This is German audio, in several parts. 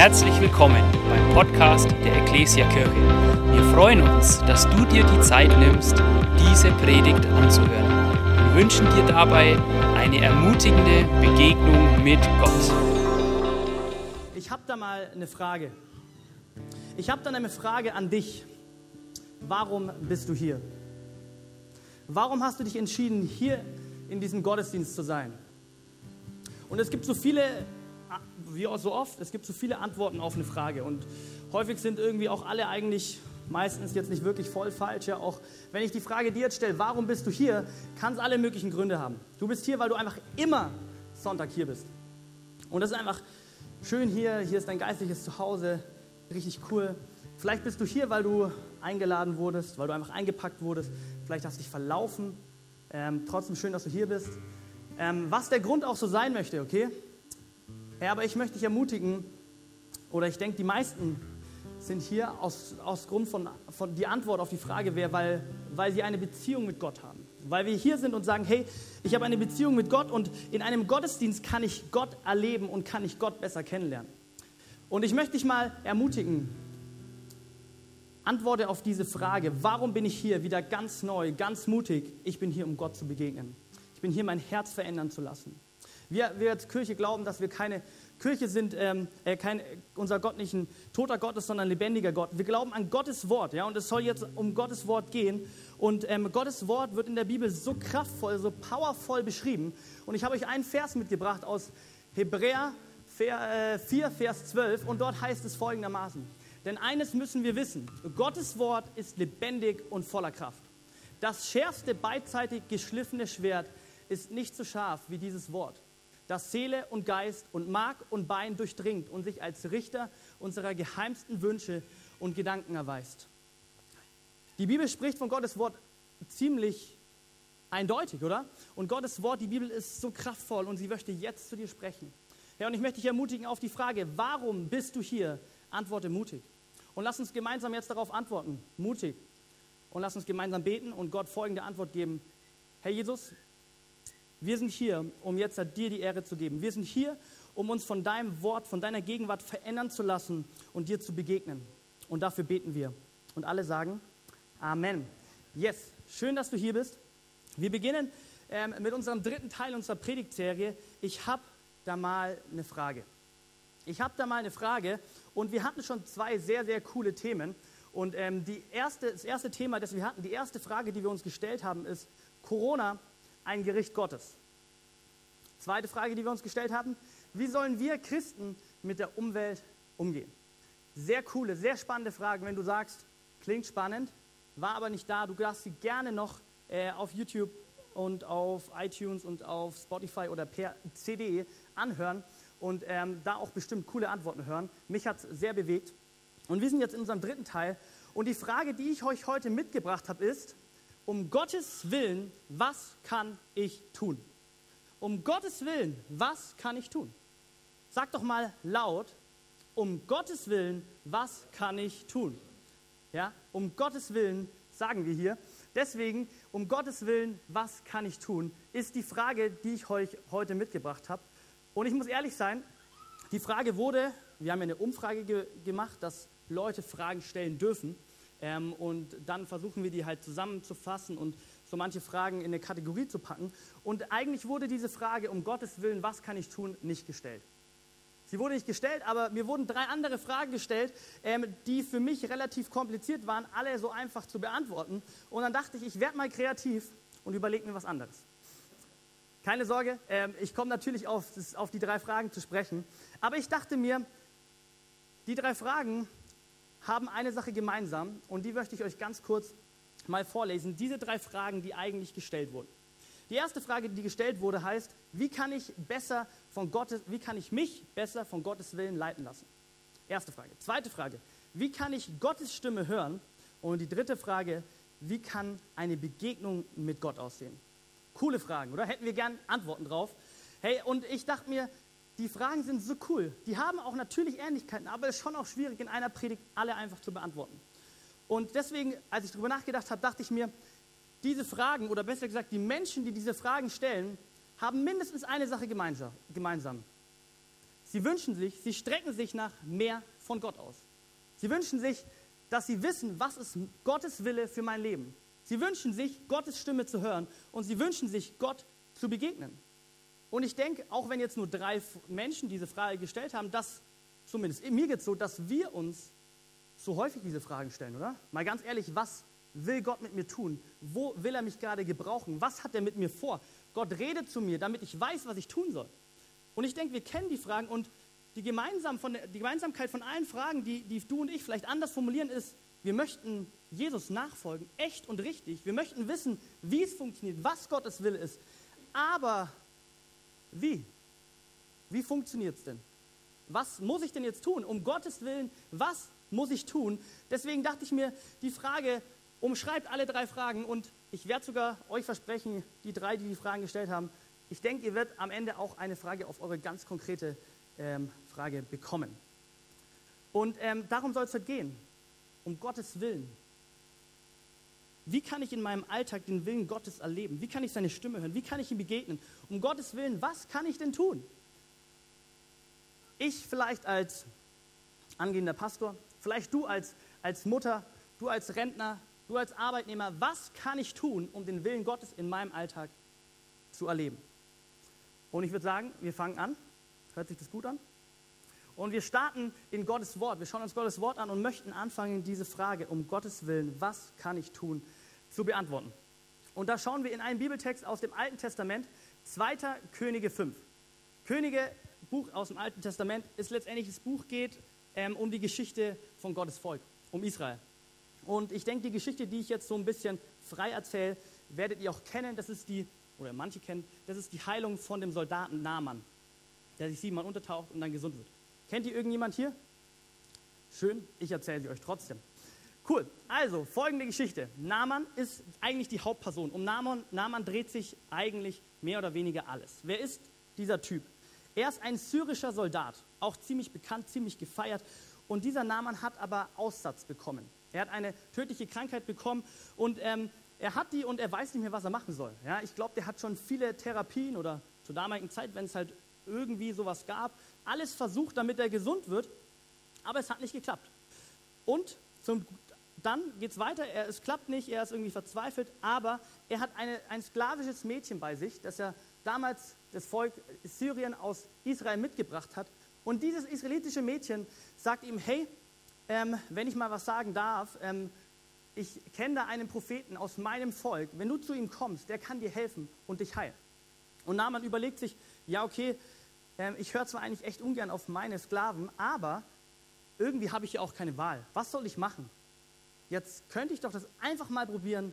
Herzlich willkommen beim Podcast der Ecclesia Kirche. Wir freuen uns, dass du dir die Zeit nimmst, diese Predigt anzuhören. Wir wünschen dir dabei eine ermutigende Begegnung mit Gott. Ich habe da mal eine Frage. Ich habe dann eine Frage an dich. Warum bist du hier? Warum hast du dich entschieden, hier in diesem Gottesdienst zu sein? Und es gibt so viele wie auch so oft, es gibt so viele Antworten auf eine Frage und häufig sind irgendwie auch alle eigentlich meistens jetzt nicht wirklich voll falsch. Ja, auch wenn ich die Frage dir jetzt stelle, warum bist du hier, kann es alle möglichen Gründe haben. Du bist hier, weil du einfach immer Sonntag hier bist. Und das ist einfach schön hier, hier ist dein geistliches Zuhause, richtig cool. Vielleicht bist du hier, weil du eingeladen wurdest, weil du einfach eingepackt wurdest. Vielleicht hast du dich verlaufen. Ähm, trotzdem schön, dass du hier bist. Ähm, was der Grund auch so sein möchte, okay? Ja, aber ich möchte dich ermutigen, oder ich denke, die meisten sind hier aus, aus Grund von, von die Antwort auf die Frage wäre, weil, weil sie eine Beziehung mit Gott haben. Weil wir hier sind und sagen, hey, ich habe eine Beziehung mit Gott und in einem Gottesdienst kann ich Gott erleben und kann ich Gott besser kennenlernen. Und ich möchte dich mal ermutigen, antworte auf diese Frage, warum bin ich hier wieder ganz neu, ganz mutig? Ich bin hier, um Gott zu begegnen. Ich bin hier, mein Herz verändern zu lassen. Wir, wir als Kirche glauben, dass wir keine Kirche sind, ähm, äh, kein, unser Gott nicht ein toter Gott ist, sondern ein lebendiger Gott. Wir glauben an Gottes Wort, ja, und es soll jetzt um Gottes Wort gehen. Und ähm, Gottes Wort wird in der Bibel so kraftvoll, so powervoll beschrieben. Und ich habe euch einen Vers mitgebracht aus Hebräer 4, äh, Vers 12, und dort heißt es folgendermaßen. Denn eines müssen wir wissen, Gottes Wort ist lebendig und voller Kraft. Das schärfste beidseitig geschliffene Schwert ist nicht so scharf wie dieses Wort das Seele und Geist und Mark und Bein durchdringt und sich als Richter unserer geheimsten Wünsche und Gedanken erweist. Die Bibel spricht von Gottes Wort ziemlich eindeutig, oder? Und Gottes Wort, die Bibel ist so kraftvoll und sie möchte jetzt zu dir sprechen. Ja, und ich möchte dich ermutigen auf die Frage, warum bist du hier? Antworte mutig. Und lass uns gemeinsam jetzt darauf antworten, mutig. Und lass uns gemeinsam beten und Gott folgende Antwort geben. Herr Jesus, wir sind hier, um jetzt dir die Ehre zu geben. Wir sind hier, um uns von deinem Wort, von deiner Gegenwart verändern zu lassen und dir zu begegnen. Und dafür beten wir. Und alle sagen Amen. Yes, schön, dass du hier bist. Wir beginnen ähm, mit unserem dritten Teil unserer Predigtserie. Ich habe da mal eine Frage. Ich habe da mal eine Frage und wir hatten schon zwei sehr, sehr coole Themen. Und ähm, die erste, das erste Thema, das wir hatten, die erste Frage, die wir uns gestellt haben, ist Corona ein Gericht Gottes? Zweite Frage, die wir uns gestellt haben, wie sollen wir Christen mit der Umwelt umgehen? Sehr coole, sehr spannende Fragen. Wenn du sagst, klingt spannend, war aber nicht da, du darfst sie gerne noch äh, auf YouTube und auf iTunes und auf Spotify oder per CD anhören und ähm, da auch bestimmt coole Antworten hören. Mich hat es sehr bewegt. Und wir sind jetzt in unserem dritten Teil. Und die Frage, die ich euch heute mitgebracht habe, ist, um Gottes Willen, was kann ich tun? Um Gottes Willen, was kann ich tun? Sag doch mal laut, um Gottes Willen, was kann ich tun? Ja, um Gottes Willen sagen wir hier. Deswegen, um Gottes Willen, was kann ich tun, ist die Frage, die ich euch heute mitgebracht habe. Und ich muss ehrlich sein, die Frage wurde, wir haben ja eine Umfrage ge gemacht, dass Leute Fragen stellen dürfen. Ähm, und dann versuchen wir die halt zusammenzufassen und so manche Fragen in eine Kategorie zu packen. Und eigentlich wurde diese Frage, um Gottes Willen, was kann ich tun, nicht gestellt. Sie wurde nicht gestellt, aber mir wurden drei andere Fragen gestellt, ähm, die für mich relativ kompliziert waren, alle so einfach zu beantworten. Und dann dachte ich, ich werde mal kreativ und überlege mir was anderes. Keine Sorge, ähm, ich komme natürlich auf, das, auf die drei Fragen zu sprechen. Aber ich dachte mir, die drei Fragen haben eine Sache gemeinsam und die möchte ich euch ganz kurz mal vorlesen. Diese drei Fragen, die eigentlich gestellt wurden. Die erste Frage, die gestellt wurde, heißt, wie kann ich besser von Gottes, wie kann ich mich besser von Gottes Willen leiten lassen? Erste Frage. Zweite Frage, wie kann ich Gottes Stimme hören? Und die dritte Frage, wie kann eine Begegnung mit Gott aussehen? Coole Fragen, oder? Hätten wir gern Antworten drauf. Hey, und ich dachte mir, die Fragen sind so cool. Die haben auch natürlich Ähnlichkeiten, aber es ist schon auch schwierig, in einer Predigt alle einfach zu beantworten. Und deswegen, als ich darüber nachgedacht habe, dachte ich mir, diese Fragen, oder besser gesagt, die Menschen, die diese Fragen stellen, haben mindestens eine Sache gemeinsam. sie wünschen sich, sie strecken sich nach mehr von Gott aus. Sie wünschen sich, dass sie wissen, was ist Gottes Wille für mein Leben. Sie wünschen sich, Gottes Stimme zu hören und sie wünschen sich, Gott zu begegnen. Und ich denke, auch wenn jetzt nur drei Menschen diese Frage gestellt haben, dass, zumindest mir geht es so, dass wir uns so häufig diese Fragen stellen, oder? Mal ganz ehrlich, was will Gott mit mir tun? Wo will er mich gerade gebrauchen? Was hat er mit mir vor? Gott redet zu mir, damit ich weiß, was ich tun soll. Und ich denke, wir kennen die Fragen und die, gemeinsam von der, die Gemeinsamkeit von allen Fragen, die, die du und ich vielleicht anders formulieren, ist, wir möchten Jesus nachfolgen, echt und richtig. Wir möchten wissen, wie es funktioniert, was Gottes Wille ist. Aber wie? Wie funktioniert es denn? Was muss ich denn jetzt tun? Um Gottes Willen, was muss ich tun? Deswegen dachte ich mir, die Frage umschreibt alle drei Fragen und ich werde sogar euch versprechen, die drei, die die Fragen gestellt haben, ich denke, ihr werdet am Ende auch eine Frage auf eure ganz konkrete ähm, Frage bekommen. Und ähm, darum soll es heute gehen, um Gottes Willen. Wie kann ich in meinem Alltag den Willen Gottes erleben? Wie kann ich seine Stimme hören? Wie kann ich ihm begegnen? Um Gottes Willen, was kann ich denn tun? Ich vielleicht als angehender Pastor, vielleicht du als, als Mutter, du als Rentner, du als Arbeitnehmer, was kann ich tun, um den Willen Gottes in meinem Alltag zu erleben? Und ich würde sagen, wir fangen an. Hört sich das gut an? Und wir starten in Gottes Wort. Wir schauen uns Gottes Wort an und möchten anfangen, diese Frage um Gottes Willen, was kann ich tun, zu beantworten. Und da schauen wir in einen Bibeltext aus dem Alten Testament, 2. Könige 5. Könige, Buch aus dem Alten Testament, ist letztendlich das Buch geht ähm, um die Geschichte von Gottes Volk, um Israel. Und ich denke, die Geschichte, die ich jetzt so ein bisschen frei erzähle, werdet ihr auch kennen. Das ist die oder manche kennen, das ist die Heilung von dem Soldaten Naaman, der sich siebenmal untertaucht und dann gesund wird. Kennt ihr irgendjemand hier? Schön, ich erzähle sie euch trotzdem. Cool, also folgende Geschichte. Naaman ist eigentlich die Hauptperson. Um Naaman, Naaman dreht sich eigentlich mehr oder weniger alles. Wer ist dieser Typ? Er ist ein syrischer Soldat, auch ziemlich bekannt, ziemlich gefeiert. Und dieser Naaman hat aber Aussatz bekommen. Er hat eine tödliche Krankheit bekommen und ähm, er hat die und er weiß nicht mehr, was er machen soll. Ja, ich glaube, der hat schon viele Therapien oder zur damaligen Zeit, wenn es halt irgendwie sowas gab, alles versucht, damit er gesund wird, aber es hat nicht geklappt. Und zum, dann geht es weiter, er, es klappt nicht, er ist irgendwie verzweifelt, aber er hat eine, ein sklavisches Mädchen bei sich, das er damals das Volk Syrien aus Israel mitgebracht hat. Und dieses israelitische Mädchen sagt ihm, hey, ähm, wenn ich mal was sagen darf, ähm, ich kenne da einen Propheten aus meinem Volk, wenn du zu ihm kommst, der kann dir helfen und dich heilen. Und Naaman überlegt sich, ja okay, äh, ich höre zwar eigentlich echt ungern auf meine Sklaven, aber irgendwie habe ich ja auch keine Wahl. Was soll ich machen? Jetzt könnte ich doch das einfach mal probieren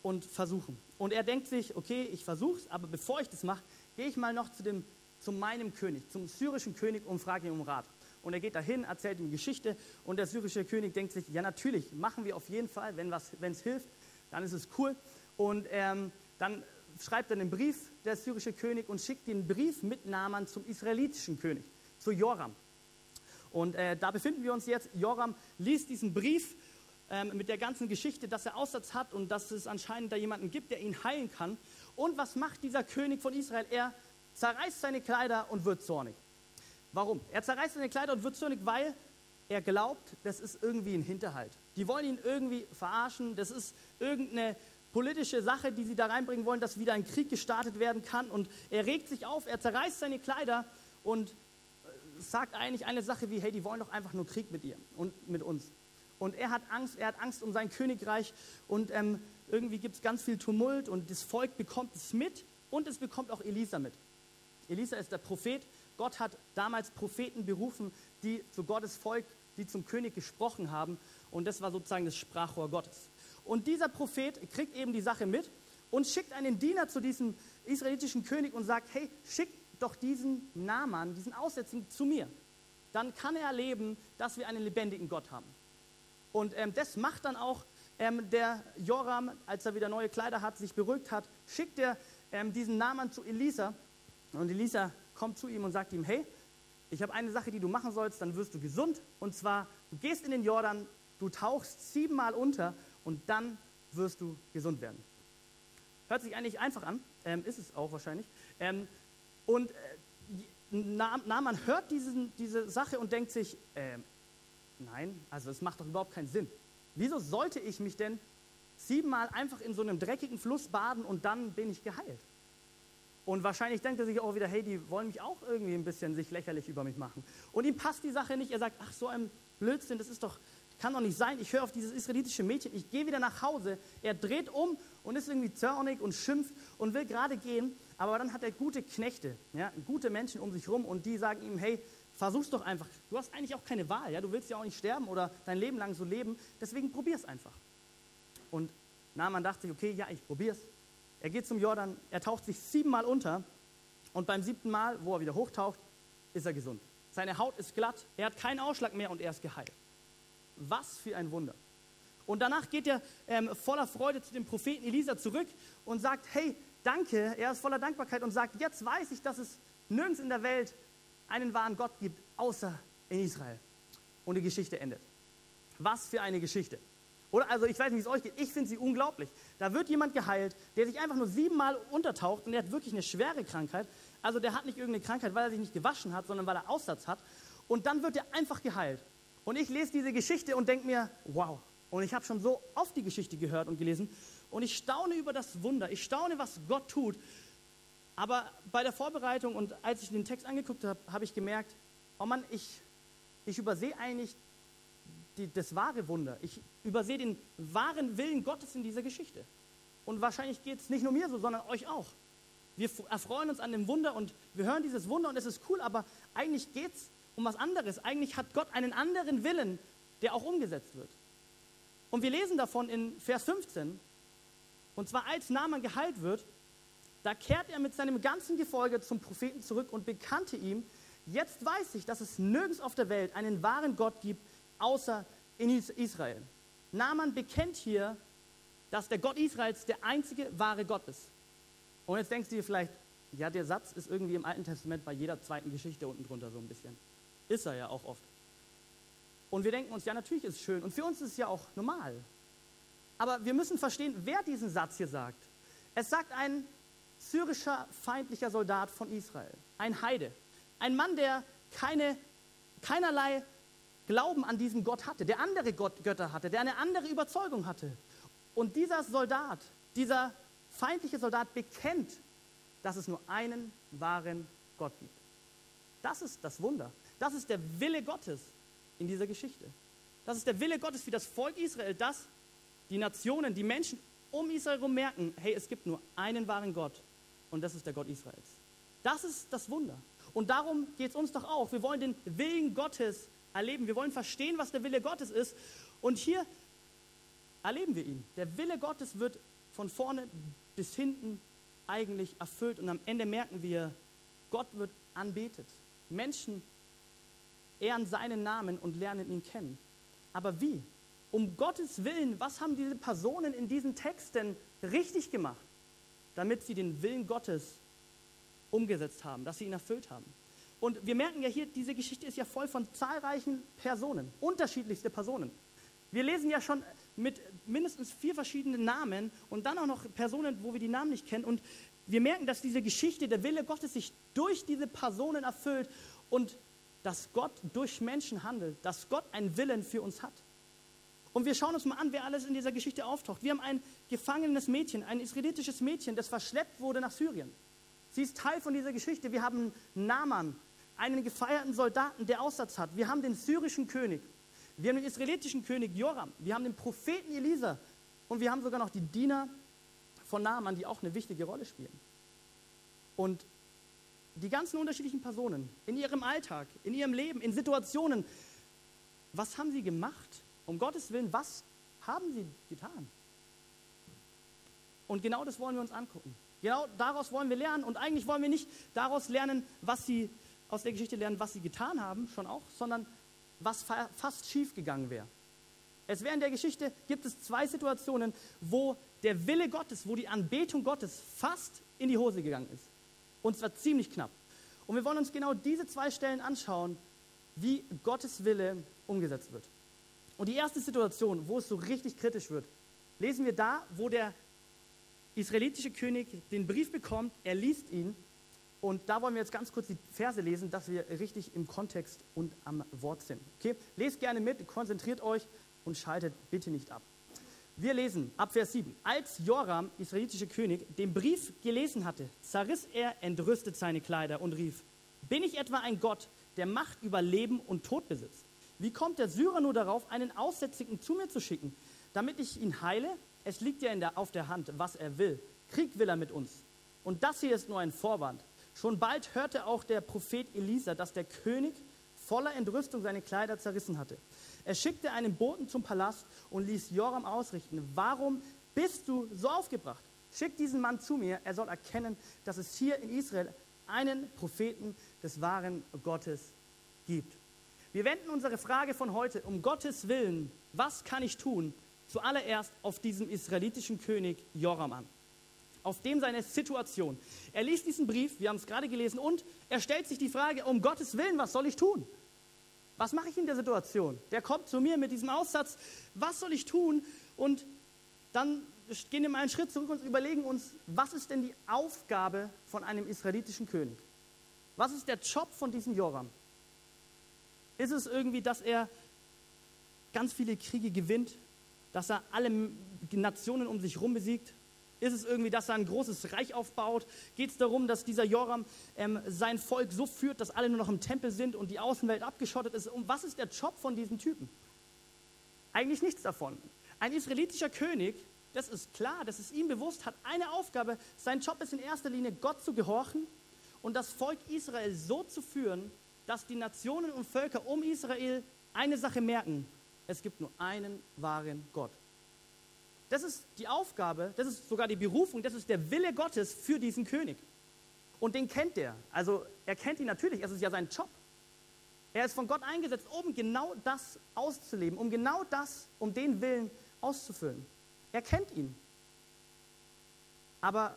und versuchen. Und er denkt sich, okay, ich versuche es, aber bevor ich das mache, gehe ich mal noch zu, dem, zu meinem König, zum syrischen König und frage ihn um Rat. Und er geht dahin, erzählt ihm Geschichte und der syrische König denkt sich, ja natürlich, machen wir auf jeden Fall, wenn es hilft, dann ist es cool. Und ähm, dann schreibt er einen Brief, der syrische König, und schickt den Brief mit Naaman zum israelitischen König, zu Joram. Und äh, da befinden wir uns jetzt. Joram liest diesen Brief ähm, mit der ganzen Geschichte, dass er Aussatz hat und dass es anscheinend da jemanden gibt, der ihn heilen kann. Und was macht dieser König von Israel? Er zerreißt seine Kleider und wird zornig. Warum? Er zerreißt seine Kleider und wird zornig, weil er glaubt, das ist irgendwie ein Hinterhalt. Die wollen ihn irgendwie verarschen, das ist irgendeine politische Sache, die sie da reinbringen wollen, dass wieder ein Krieg gestartet werden kann. Und er regt sich auf, er zerreißt seine Kleider und äh, sagt eigentlich eine Sache wie, hey, die wollen doch einfach nur Krieg mit ihr und mit uns. Und er hat Angst, er hat Angst um sein Königreich und ähm, irgendwie gibt es ganz viel Tumult und das Volk bekommt es mit und es bekommt auch Elisa mit. Elisa ist der Prophet Gott hat damals Propheten berufen, die zu Gottes Volk, die zum König gesprochen haben. Und das war sozusagen das Sprachrohr Gottes. Und dieser Prophet kriegt eben die Sache mit und schickt einen Diener zu diesem israelitischen König und sagt, hey, schick doch diesen Naaman, diesen Aussätzigen zu mir. Dann kann er erleben, dass wir einen lebendigen Gott haben. Und ähm, das macht dann auch ähm, der Joram, als er wieder neue Kleider hat, sich beruhigt hat, schickt er ähm, diesen Naaman zu Elisa. Und Elisa kommt zu ihm und sagt ihm, hey, ich habe eine Sache, die du machen sollst, dann wirst du gesund. Und zwar, du gehst in den Jordan, du tauchst siebenmal unter und dann wirst du gesund werden. Hört sich eigentlich einfach an, ähm, ist es auch wahrscheinlich. Ähm, und äh, Naaman hört diesen, diese Sache und denkt sich, äh, nein, also es macht doch überhaupt keinen Sinn. Wieso sollte ich mich denn siebenmal einfach in so einem dreckigen Fluss baden und dann bin ich geheilt? Und wahrscheinlich denkt er sich auch wieder, hey, die wollen mich auch irgendwie ein bisschen sich lächerlich über mich machen. Und ihm passt die Sache nicht. Er sagt, ach, so ein Blödsinn, das ist doch, kann doch nicht sein. Ich höre auf dieses israelitische Mädchen, ich gehe wieder nach Hause. Er dreht um und ist irgendwie zornig und schimpft und will gerade gehen. Aber dann hat er gute Knechte, ja, gute Menschen um sich rum und die sagen ihm, hey, versuch's doch einfach. Du hast eigentlich auch keine Wahl, ja, du willst ja auch nicht sterben oder dein Leben lang so leben, deswegen probier's einfach. Und Naaman dachte sich, okay, ja, ich probier's. Er geht zum Jordan, er taucht sich siebenmal unter und beim siebten Mal, wo er wieder hochtaucht, ist er gesund. Seine Haut ist glatt, er hat keinen Ausschlag mehr und er ist geheilt. Was für ein Wunder. Und danach geht er ähm, voller Freude zu dem Propheten Elisa zurück und sagt, hey, danke, er ist voller Dankbarkeit und sagt, jetzt weiß ich, dass es nirgends in der Welt einen wahren Gott gibt, außer in Israel. Und die Geschichte endet. Was für eine Geschichte. Oder also ich weiß nicht, wie es euch geht, ich finde sie unglaublich. Da wird jemand geheilt, der sich einfach nur siebenmal untertaucht und der hat wirklich eine schwere Krankheit. Also der hat nicht irgendeine Krankheit, weil er sich nicht gewaschen hat, sondern weil er Aussatz hat. Und dann wird er einfach geheilt. Und ich lese diese Geschichte und denke mir, wow. Und ich habe schon so oft die Geschichte gehört und gelesen. Und ich staune über das Wunder. Ich staune, was Gott tut. Aber bei der Vorbereitung und als ich den Text angeguckt habe, habe ich gemerkt, oh Mann, ich, ich übersehe eigentlich die, das wahre Wunder. Ich übersehe den wahren Willen Gottes in dieser Geschichte. Und wahrscheinlich geht es nicht nur mir so, sondern euch auch. Wir erfreuen uns an dem Wunder und wir hören dieses Wunder und es ist cool, aber eigentlich geht es um was anderes. Eigentlich hat Gott einen anderen Willen, der auch umgesetzt wird. Und wir lesen davon in Vers 15, und zwar als Naaman geheilt wird, da kehrt er mit seinem ganzen Gefolge zum Propheten zurück und bekannte ihm, jetzt weiß ich, dass es nirgends auf der Welt einen wahren Gott gibt, außer in Israel. Naaman bekennt hier, dass der Gott Israels der einzige wahre Gott ist. Und jetzt denkst du dir vielleicht, ja, der Satz ist irgendwie im Alten Testament bei jeder zweiten Geschichte unten drunter so ein bisschen. Ist er ja auch oft. Und wir denken uns, ja, natürlich ist es schön. Und für uns ist es ja auch normal. Aber wir müssen verstehen, wer diesen Satz hier sagt. Es sagt ein syrischer feindlicher Soldat von Israel, ein Heide, ein Mann, der keine, keinerlei Glauben an diesen Gott hatte, der andere Gott, Götter hatte, der eine andere Überzeugung hatte. Und dieser Soldat, dieser feindliche Soldat bekennt, dass es nur einen wahren Gott gibt. Das ist das Wunder. Das ist der Wille Gottes in dieser Geschichte. Das ist der Wille Gottes für das Volk Israel, dass die Nationen, die Menschen um Israel herum merken, hey, es gibt nur einen wahren Gott und das ist der Gott Israels. Das ist das Wunder. Und darum geht es uns doch auch. Wir wollen den Willen Gottes erleben. Wir wollen verstehen, was der Wille Gottes ist. Und hier erleben wir ihn. Der Wille Gottes wird von vorne bis hinten eigentlich erfüllt. Und am Ende merken wir, Gott wird anbetet. Menschen ehren seinen Namen und lernen ihn kennen. Aber wie? Um Gottes Willen, was haben diese Personen in diesen Texten richtig gemacht, damit sie den Willen Gottes umgesetzt haben, dass sie ihn erfüllt haben? Und wir merken ja hier, diese Geschichte ist ja voll von zahlreichen Personen, unterschiedlichste Personen. Wir lesen ja schon mit mindestens vier verschiedenen Namen und dann auch noch Personen, wo wir die Namen nicht kennen. Und wir merken, dass diese Geschichte, der Wille Gottes sich durch diese Personen erfüllt und dass Gott durch Menschen handelt, dass Gott einen Willen für uns hat. Und wir schauen uns mal an, wer alles in dieser Geschichte auftaucht. Wir haben ein gefangenes Mädchen, ein israelitisches Mädchen, das verschleppt wurde nach Syrien. Sie ist Teil von dieser Geschichte. Wir haben Naaman, einen gefeierten Soldaten, der Aussatz hat. Wir haben den syrischen König. Wir haben den israelitischen König Joram. Wir haben den Propheten Elisa. Und wir haben sogar noch die Diener von Naaman, die auch eine wichtige Rolle spielen. Und die ganzen unterschiedlichen Personen in ihrem Alltag, in ihrem Leben, in Situationen, was haben sie gemacht? Um Gottes Willen, was haben sie getan? Und genau das wollen wir uns angucken. Genau daraus wollen wir lernen. Und eigentlich wollen wir nicht daraus lernen, was sie aus der Geschichte lernen, was sie getan haben, schon auch, sondern was fa fast schief gegangen wäre. Es wäre in der Geschichte, gibt es zwei Situationen, wo der Wille Gottes, wo die Anbetung Gottes fast in die Hose gegangen ist. Und zwar ziemlich knapp. Und wir wollen uns genau diese zwei Stellen anschauen, wie Gottes Wille umgesetzt wird. Und die erste Situation, wo es so richtig kritisch wird, lesen wir da, wo der israelitische König den Brief bekommt, er liest ihn Und da wollen wir jetzt ganz kurz die Verse lesen, dass wir richtig im Kontext und am Wort sind. Okay? Lest gerne mit, konzentriert euch und schaltet bitte nicht ab. Wir lesen ab Vers 7. Als Joram, israelitischer König, den Brief gelesen hatte, zerriss er entrüstet seine Kleider und rief, bin ich etwa ein Gott, der Macht über Leben und Tod besitzt? Wie kommt der Syrer nur darauf, einen Aussätzigen zu mir zu schicken, damit ich ihn heile? Es liegt ja der, auf der Hand, was er will. Krieg will er mit uns. Und das hier ist nur ein Vorwand. Schon bald hörte auch der Prophet Elisa, dass der König voller Entrüstung seine Kleider zerrissen hatte. Er schickte einen Boten zum Palast und ließ Joram ausrichten, warum bist du so aufgebracht? Schick diesen Mann zu mir, er soll erkennen, dass es hier in Israel einen Propheten des wahren Gottes gibt. Wir wenden unsere Frage von heute um Gottes Willen, was kann ich tun, zuallererst auf diesem israelitischen König Joram an auf dem seine Situation. Er liest diesen Brief, wir haben es gerade gelesen, und er stellt sich die Frage, um Gottes Willen, was soll ich tun? Was mache ich in der Situation? Der kommt zu mir mit diesem Aussatz, was soll ich tun? Und dann gehen wir mal einen Schritt zurück und überlegen uns, was ist denn die Aufgabe von einem israelitischen König? Was ist der Job von diesem Joram? Ist es irgendwie, dass er ganz viele Kriege gewinnt, dass er alle Nationen um sich herum besiegt? Ist es irgendwie, dass er ein großes Reich aufbaut? Geht es darum, dass dieser Joram ähm, sein Volk so führt, dass alle nur noch im Tempel sind und die Außenwelt abgeschottet ist? Und was ist der Job von diesem Typen? Eigentlich nichts davon. Ein israelitischer König, das ist klar, das ist ihm bewusst, hat eine Aufgabe. Sein Job ist in erster Linie, Gott zu gehorchen und das Volk Israel so zu führen, dass die Nationen und Völker um Israel eine Sache merken. Es gibt nur einen wahren Gott. Das ist die Aufgabe, das ist sogar die Berufung, das ist der Wille Gottes für diesen König. Und den kennt er. Also er kennt ihn natürlich, es ist ja sein Job. Er ist von Gott eingesetzt, um genau das auszuleben, um genau das, um den Willen auszufüllen. Er kennt ihn. Aber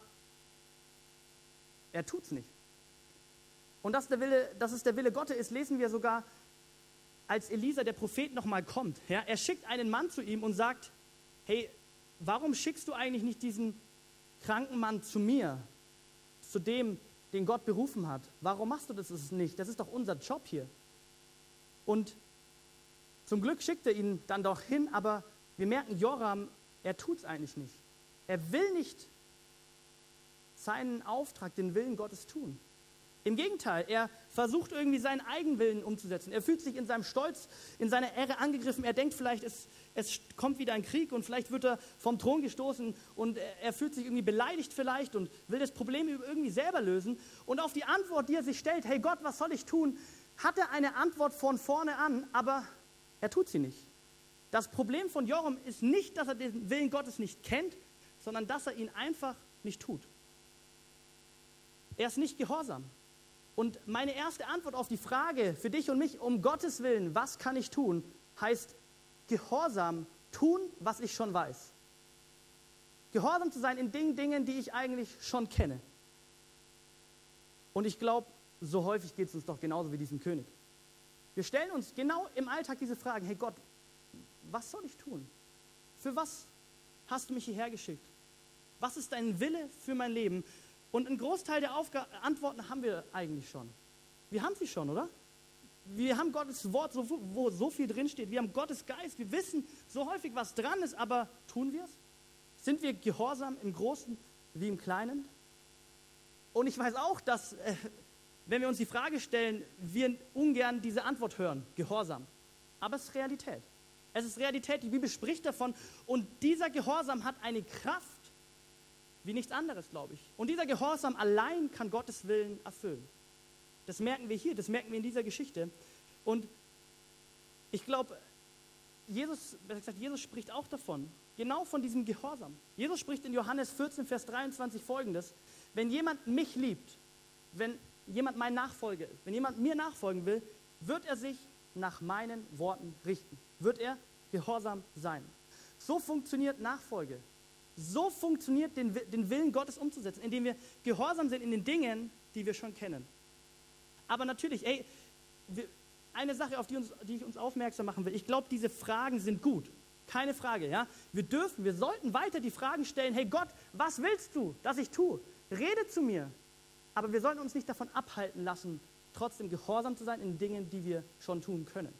er tut es nicht. Und dass der Wille, dass es der Wille Gottes ist, lesen wir sogar, als Elisa, der Prophet, nochmal kommt. Ja, er schickt einen Mann zu ihm und sagt, hey, warum schickst du eigentlich nicht diesen kranken Mann zu mir, zu dem, den Gott berufen hat? Warum machst du das nicht? Das ist doch unser Job hier. Und zum Glück schickt er ihn dann doch hin, aber wir merken, Joram, er tut es eigentlich nicht. Er will nicht seinen Auftrag, den Willen Gottes tun. Im Gegenteil, er versucht irgendwie seinen Eigenwillen umzusetzen. Er fühlt sich in seinem Stolz, in seiner Ehre angegriffen. Er denkt vielleicht, es, es kommt wieder ein Krieg und vielleicht wird er vom Thron gestoßen und er fühlt sich irgendwie beleidigt vielleicht und will das Problem irgendwie selber lösen. Und auf die Antwort, die er sich stellt, hey Gott, was soll ich tun, hat er eine Antwort von vorne an, aber er tut sie nicht. Das Problem von Joram ist nicht, dass er den Willen Gottes nicht kennt, sondern dass er ihn einfach nicht tut. Er ist nicht gehorsam. Und meine erste Antwort auf die Frage für dich und mich, um Gottes Willen, was kann ich tun, heißt Gehorsam tun, was ich schon weiß. Gehorsam zu sein in den Dingen, die ich eigentlich schon kenne. Und ich glaube, so häufig geht es uns doch genauso wie diesem König. Wir stellen uns genau im Alltag diese Fragen, hey Gott, was soll ich tun? Für was hast du mich hierher geschickt? Was ist dein Wille für mein Leben? Und einen Großteil der Aufga Antworten haben wir eigentlich schon. Wir haben sie schon, oder? Wir haben Gottes Wort, wo so viel drinsteht. Wir haben Gottes Geist. Wir wissen so häufig, was dran ist, aber tun wir es? Sind wir gehorsam im Großen wie im Kleinen? Und ich weiß auch, dass, äh, wenn wir uns die Frage stellen, wir ungern diese Antwort hören. Gehorsam. Aber es ist Realität. Es ist Realität. Die Bibel spricht davon. Und dieser Gehorsam hat eine Kraft, wie nichts anderes, glaube ich. Und dieser Gehorsam allein kann Gottes Willen erfüllen. Das merken wir hier, das merken wir in dieser Geschichte. Und ich glaube, Jesus, Jesus spricht auch davon, genau von diesem Gehorsam. Jesus spricht in Johannes 14, Vers 23 folgendes: Wenn jemand mich liebt, wenn jemand mein Nachfolger ist, wenn jemand mir nachfolgen will, wird er sich nach meinen Worten richten. Wird er gehorsam sein. So funktioniert Nachfolge. So funktioniert den, den Willen Gottes umzusetzen, indem wir gehorsam sind in den Dingen, die wir schon kennen. Aber natürlich, ey, wir, eine Sache, auf die, uns, die ich uns aufmerksam machen will, ich glaube, diese Fragen sind gut. Keine Frage, ja. Wir dürfen, wir sollten weiter die Fragen stellen, hey Gott, was willst du, dass ich tue? Rede zu mir. aber wir sollten uns nicht davon abhalten lassen, trotzdem gehorsam zu sein in Dingen, die wir schon tun können.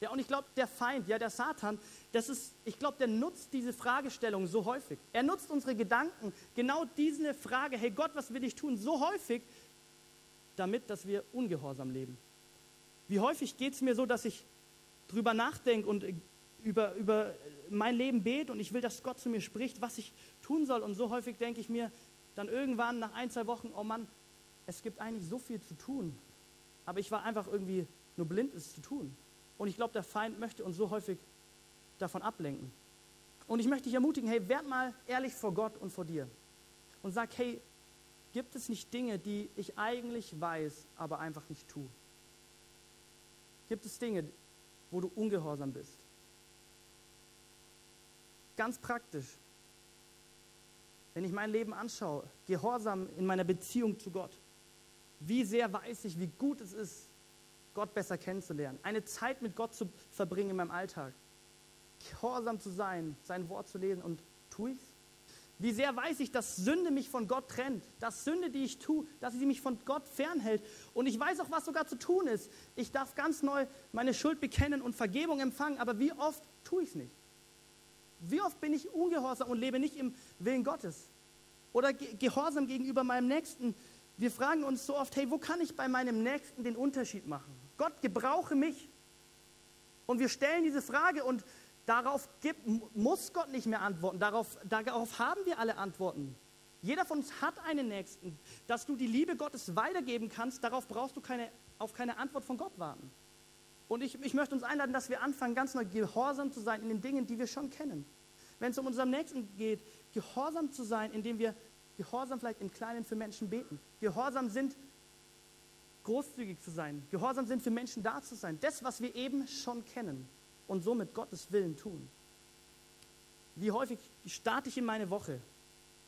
Ja, und ich glaube, der Feind, ja, der Satan, das ist, ich glaube, der nutzt diese Fragestellung so häufig. Er nutzt unsere Gedanken, genau diese Frage, hey Gott, was will ich tun, so häufig, damit, dass wir ungehorsam leben. Wie häufig geht es mir so, dass ich drüber nachdenke und über, über mein Leben bete und ich will, dass Gott zu mir spricht, was ich tun soll. Und so häufig denke ich mir dann irgendwann nach ein, zwei Wochen, oh Mann, es gibt eigentlich so viel zu tun. Aber ich war einfach irgendwie nur blind, es zu tun. Und ich glaube, der Feind möchte uns so häufig davon ablenken. Und ich möchte dich ermutigen, hey, werd mal ehrlich vor Gott und vor dir. Und sag, hey, gibt es nicht Dinge, die ich eigentlich weiß, aber einfach nicht tue? Gibt es Dinge, wo du ungehorsam bist? Ganz praktisch, wenn ich mein Leben anschaue, Gehorsam in meiner Beziehung zu Gott, wie sehr weiß ich, wie gut es ist, Gott besser kennenzulernen, eine Zeit mit Gott zu verbringen in meinem Alltag, gehorsam zu sein, sein Wort zu lesen und tue ich's? Wie sehr weiß ich, dass Sünde mich von Gott trennt, dass Sünde, die ich tue, dass sie mich von Gott fernhält. Und ich weiß auch, was sogar zu tun ist. Ich darf ganz neu meine Schuld bekennen und Vergebung empfangen, aber wie oft tue ich es nicht? Wie oft bin ich ungehorsam und lebe nicht im Willen Gottes? Oder gehorsam gegenüber meinem Nächsten. Wir fragen uns so oft, hey, wo kann ich bei meinem Nächsten den Unterschied machen? Gott, gebrauche mich. Und wir stellen diese Frage und darauf gibt, muss Gott nicht mehr antworten. Darauf, darauf haben wir alle Antworten. Jeder von uns hat einen Nächsten. Dass du die Liebe Gottes weitergeben kannst, darauf brauchst du keine, auf keine Antwort von Gott warten. Und ich, ich möchte uns einladen, dass wir anfangen, ganz neu gehorsam zu sein in den Dingen, die wir schon kennen. Wenn es um unseren Nächsten geht, gehorsam zu sein, indem wir gehorsam vielleicht im Kleinen für Menschen beten. Gehorsam sind, großzügig zu sein. Gehorsam sind, für Menschen da zu sein. Das, was wir eben schon kennen und somit Gottes Willen tun. Wie häufig starte ich in meine Woche?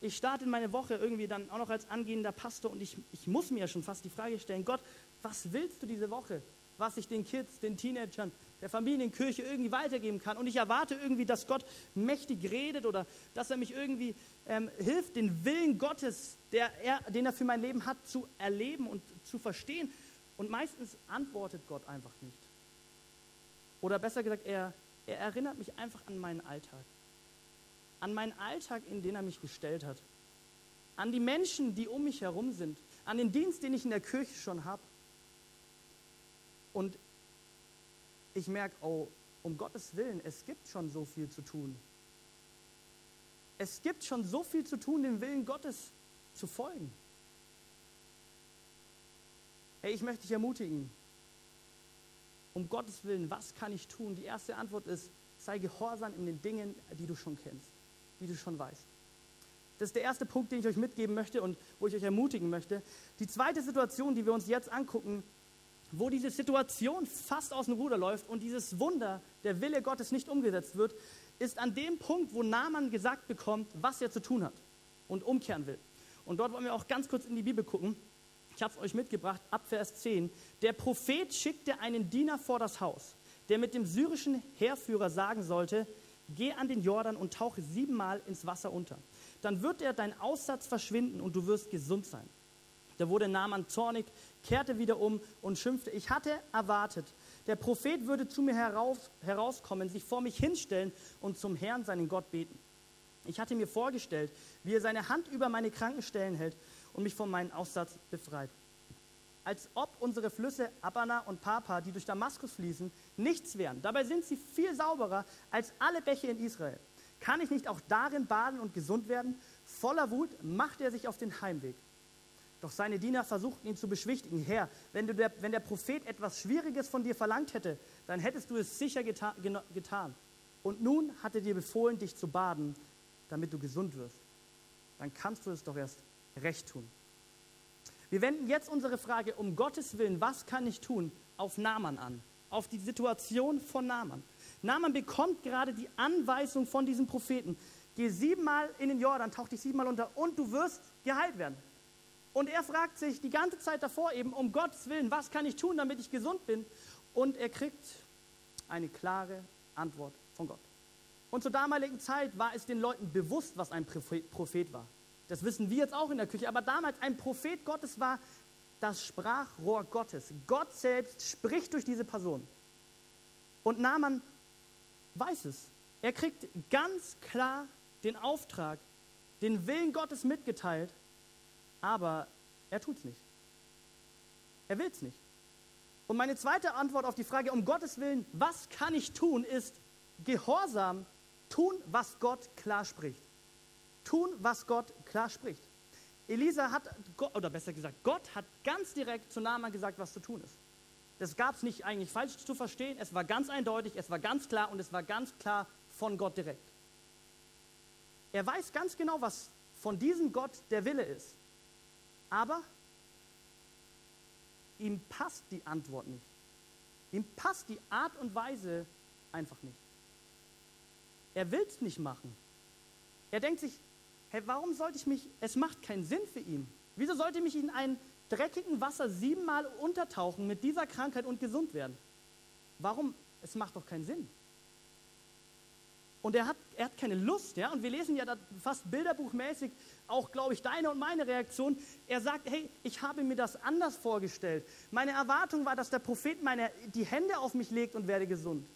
Ich starte in meine Woche irgendwie dann auch noch als angehender Pastor und ich, ich muss mir ja schon fast die Frage stellen, Gott, was willst du diese Woche? was ich den Kids, den Teenagern, der Familienkirche irgendwie weitergeben kann. Und ich erwarte irgendwie, dass Gott mächtig redet oder dass er mich irgendwie ähm, hilft, den Willen Gottes, er, den er für mein Leben hat, zu erleben und zu verstehen. Und meistens antwortet Gott einfach nicht. Oder besser gesagt, er, er erinnert mich einfach an meinen Alltag. An meinen Alltag, in den er mich gestellt hat. An die Menschen, die um mich herum sind. An den Dienst, den ich in der Kirche schon habe und ich merke, oh, um Gottes Willen, es gibt schon so viel zu tun. Es gibt schon so viel zu tun, dem Willen Gottes zu folgen. Hey, ich möchte dich ermutigen. Um Gottes Willen, was kann ich tun? Die erste Antwort ist, sei gehorsam in den Dingen, die du schon kennst, die du schon weißt. Das ist der erste Punkt, den ich euch mitgeben möchte und wo ich euch ermutigen möchte. Die zweite Situation, die wir uns jetzt angucken, wo diese Situation fast aus dem Ruder läuft und dieses Wunder, der Wille Gottes nicht umgesetzt wird, ist an dem Punkt, wo Naaman gesagt bekommt, was er zu tun hat und umkehren will. Und dort wollen wir auch ganz kurz in die Bibel gucken. Ich habe es euch mitgebracht, ab Vers 10. Der Prophet schickte einen Diener vor das Haus, der mit dem syrischen Heerführer sagen sollte, geh an den Jordan und tauche siebenmal ins Wasser unter. Dann wird er dein Aussatz verschwinden und du wirst gesund sein. Da wurde Naaman zornig, kehrte wieder um und schimpfte, ich hatte erwartet, der Prophet würde zu mir heraus, herauskommen, sich vor mich hinstellen und zum Herrn, seinen Gott, beten. Ich hatte mir vorgestellt, wie er seine Hand über meine Krankenstellen hält und mich von meinem Aussatz befreit. Als ob unsere Flüsse Abana und Papa, die durch Damaskus fließen, nichts wären. Dabei sind sie viel sauberer als alle Bäche in Israel. Kann ich nicht auch darin baden und gesund werden? Voller Wut machte er sich auf den Heimweg. Doch seine Diener versuchten ihn zu beschwichtigen. Herr, wenn, der, wenn der Prophet etwas Schwieriges von dir verlangt hätte, dann hättest du es sicher geta getan. Und nun hat er dir befohlen, dich zu baden, damit du gesund wirst. Dann kannst du es doch erst recht tun. Wir wenden jetzt unsere Frage, um Gottes Willen, was kann ich tun, auf Naaman an, auf die Situation von Naaman. Naaman bekommt gerade die Anweisung von diesem Propheten, geh siebenmal in den Jordan, tauch dich siebenmal unter und du wirst geheilt werden. Und er fragt sich die ganze Zeit davor eben, um Gottes Willen, was kann ich tun, damit ich gesund bin? Und er kriegt eine klare Antwort von Gott. Und zur damaligen Zeit war es den Leuten bewusst, was ein Prophet war. Das wissen wir jetzt auch in der Küche. Aber damals ein Prophet Gottes war das Sprachrohr Gottes. Gott selbst spricht durch diese Person. Und Naaman weiß es. Er kriegt ganz klar den Auftrag, den Willen Gottes mitgeteilt, aber er tut es nicht. Er will es nicht. Und meine zweite Antwort auf die Frage, um Gottes Willen, was kann ich tun, ist Gehorsam, tun, was Gott klar spricht. Tun, was Gott klar spricht. Elisa hat, oder besser gesagt, Gott hat ganz direkt zu Naaman gesagt, was zu tun ist. Das gab es nicht eigentlich falsch zu verstehen. Es war ganz eindeutig, es war ganz klar und es war ganz klar von Gott direkt. Er weiß ganz genau, was von diesem Gott der Wille ist. Aber ihm passt die Antwort nicht. Ihm passt die Art und Weise einfach nicht. Er will es nicht machen. Er denkt sich, hey, warum sollte ich mich, es macht keinen Sinn für ihn. Wieso sollte ich mich in ein dreckigen Wasser siebenmal untertauchen mit dieser Krankheit und gesund werden? Warum? Es macht doch keinen Sinn. Und er hat, er hat keine Lust, ja. Und wir lesen ja fast bilderbuchmäßig auch, glaube ich, deine und meine Reaktion. Er sagt, hey, ich habe mir das anders vorgestellt. Meine Erwartung war, dass der Prophet meine, die Hände auf mich legt und werde gesund.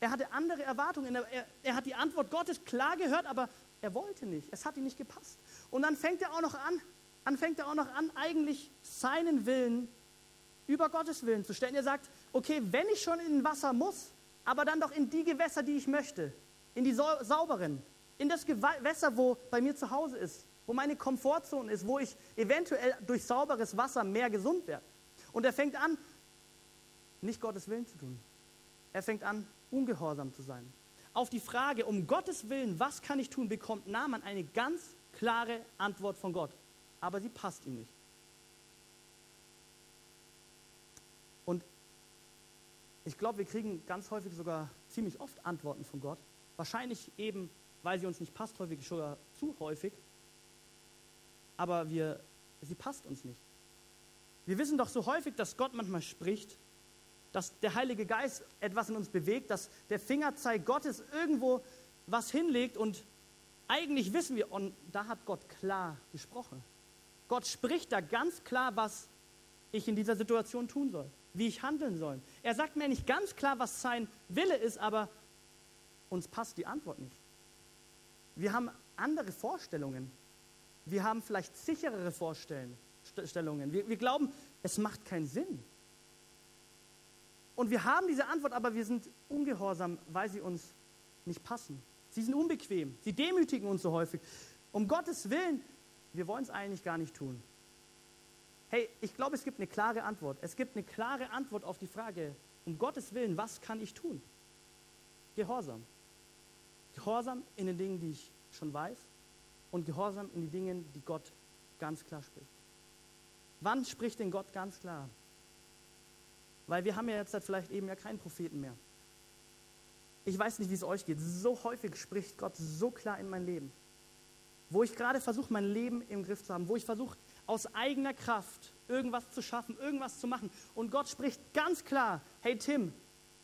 Er hatte andere Erwartungen. Er, er, hat die Antwort Gottes klar gehört, aber er wollte nicht. Es hat ihm nicht gepasst. Und dann fängt er auch noch an, dann fängt er auch noch an, eigentlich seinen Willen über Gottes Willen zu stellen. Er sagt, okay, wenn ich schon in Wasser muss, aber dann doch in die Gewässer, die ich möchte, in die sauberen, in das Gewässer, wo bei mir zu Hause ist, wo meine Komfortzone ist, wo ich eventuell durch sauberes Wasser mehr gesund werde. Und er fängt an, nicht Gottes Willen zu tun. Er fängt an, ungehorsam zu sein. Auf die Frage, um Gottes Willen, was kann ich tun, bekommt Naaman eine ganz klare Antwort von Gott. Aber sie passt ihm nicht. Und ich glaube, wir kriegen ganz häufig sogar ziemlich oft Antworten von Gott. Wahrscheinlich eben, weil sie uns nicht passt, häufig sogar zu häufig. Aber wir, sie passt uns nicht. Wir wissen doch so häufig, dass Gott manchmal spricht, dass der Heilige Geist etwas in uns bewegt, dass der Fingerzeig Gottes irgendwo was hinlegt und eigentlich wissen wir, und da hat Gott klar gesprochen. Gott spricht da ganz klar, was ich in dieser Situation tun soll wie ich handeln soll. Er sagt mir nicht ganz klar, was sein Wille ist, aber uns passt die Antwort nicht. Wir haben andere Vorstellungen. Wir haben vielleicht sicherere Vorstellungen. Wir, wir glauben, es macht keinen Sinn. Und wir haben diese Antwort, aber wir sind ungehorsam, weil sie uns nicht passen. Sie sind unbequem. Sie demütigen uns so häufig. Um Gottes Willen, wir wollen es eigentlich gar nicht tun. Hey, ich glaube, es gibt eine klare Antwort. Es gibt eine klare Antwort auf die Frage, um Gottes Willen, was kann ich tun? Gehorsam. Gehorsam in den Dingen, die ich schon weiß und Gehorsam in die Dinge, die Gott ganz klar spricht. Wann spricht denn Gott ganz klar? Weil wir haben ja jetzt vielleicht eben ja keinen Propheten mehr. Ich weiß nicht, wie es euch geht. So häufig spricht Gott so klar in mein Leben. Wo ich gerade versuche, mein Leben im Griff zu haben, wo ich versuche, aus eigener Kraft irgendwas zu schaffen, irgendwas zu machen. Und Gott spricht ganz klar, hey Tim,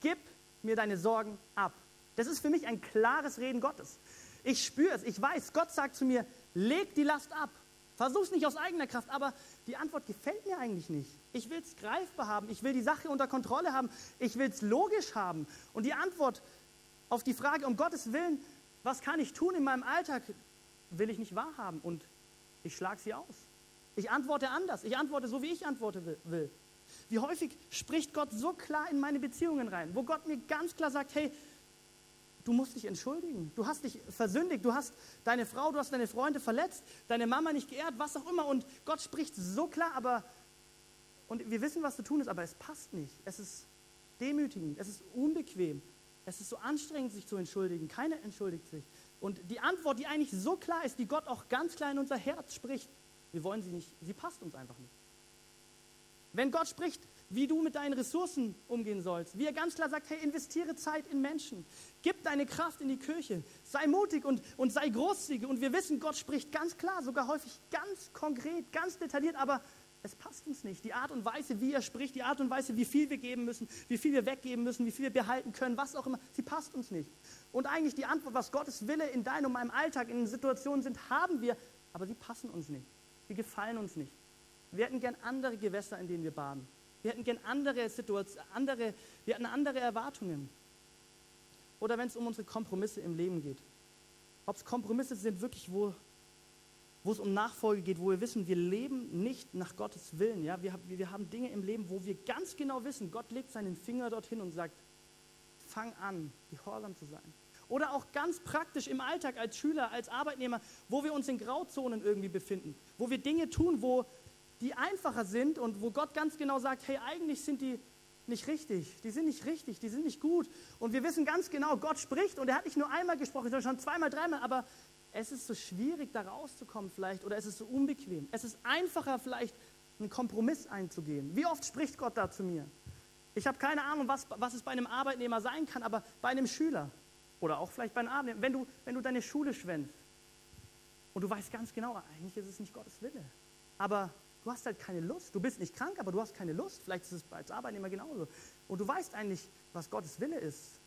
gib mir deine Sorgen ab. Das ist für mich ein klares Reden Gottes. Ich spüre es, ich weiß, Gott sagt zu mir, leg die Last ab. Versuch es nicht aus eigener Kraft, aber die Antwort gefällt mir eigentlich nicht. Ich will es greifbar haben, ich will die Sache unter Kontrolle haben, ich will es logisch haben. Und die Antwort auf die Frage, um Gottes Willen, was kann ich tun in meinem Alltag, will ich nicht wahrhaben und ich schlage sie aus. Ich antworte anders. Ich antworte so, wie ich antworten will. Wie häufig spricht Gott so klar in meine Beziehungen rein, wo Gott mir ganz klar sagt, hey, du musst dich entschuldigen. Du hast dich versündigt. Du hast deine Frau, du hast deine Freunde verletzt, deine Mama nicht geehrt, was auch immer. Und Gott spricht so klar, aber, und wir wissen, was zu tun ist, aber es passt nicht. Es ist demütigend, es ist unbequem, es ist so anstrengend, sich zu entschuldigen. Keiner entschuldigt sich. Und die Antwort, die eigentlich so klar ist, die Gott auch ganz klar in unser Herz spricht, wir wollen sie nicht, sie passt uns einfach nicht. Wenn Gott spricht, wie du mit deinen Ressourcen umgehen sollst, wie er ganz klar sagt, hey, investiere Zeit in Menschen, gib deine Kraft in die Kirche, sei mutig und, und sei großzügig. Und wir wissen, Gott spricht ganz klar, sogar häufig ganz konkret, ganz detailliert, aber Es passt uns nicht. Die Art und Weise, wie er spricht, die Art und Weise, wie viel wir geben müssen, wie viel wir weggeben müssen, wie viel wir behalten können, was auch immer, sie passt uns nicht. Und eigentlich die Antwort, was Gottes Wille in deinem und meinem Alltag, in Situationen sind, haben wir, aber sie passen uns nicht. Sie gefallen uns nicht. Wir hätten gern andere Gewässer, in denen wir baden. Wir hätten gern andere Situationen, andere, wir hätten andere Erwartungen. Oder wenn es um unsere Kompromisse im Leben geht. Ob es Kompromisse sind, wirklich, wo, wo es um Nachfolge geht, wo wir wissen, wir leben nicht nach Gottes Willen. Ja? Wir, wir haben Dinge im Leben, wo wir ganz genau wissen, Gott legt seinen Finger dorthin und sagt, fang an, gehorsam zu sein. Oder auch ganz praktisch im Alltag als Schüler, als Arbeitnehmer, wo wir uns in Grauzonen irgendwie befinden, wo wir Dinge tun, wo die einfacher sind und wo Gott ganz genau sagt, hey, eigentlich sind die nicht richtig, die sind nicht richtig, die sind nicht gut. Und wir wissen ganz genau, Gott spricht und er hat nicht nur einmal gesprochen, sondern schon zweimal, dreimal, aber es ist so schwierig, da rauszukommen vielleicht oder es ist so unbequem. Es ist einfacher vielleicht, einen Kompromiss einzugehen. Wie oft spricht Gott da zu mir? Ich habe keine Ahnung, was, was es bei einem Arbeitnehmer sein kann, aber bei einem Schüler oder auch vielleicht bei einem Arbeitnehmer, wenn du, wenn du deine Schule schwänzt und du weißt ganz genau, eigentlich ist es nicht Gottes Wille, aber du hast halt keine Lust. Du bist nicht krank, aber du hast keine Lust. Vielleicht ist es als Arbeitnehmer genauso. Und du weißt eigentlich, was Gottes Wille ist.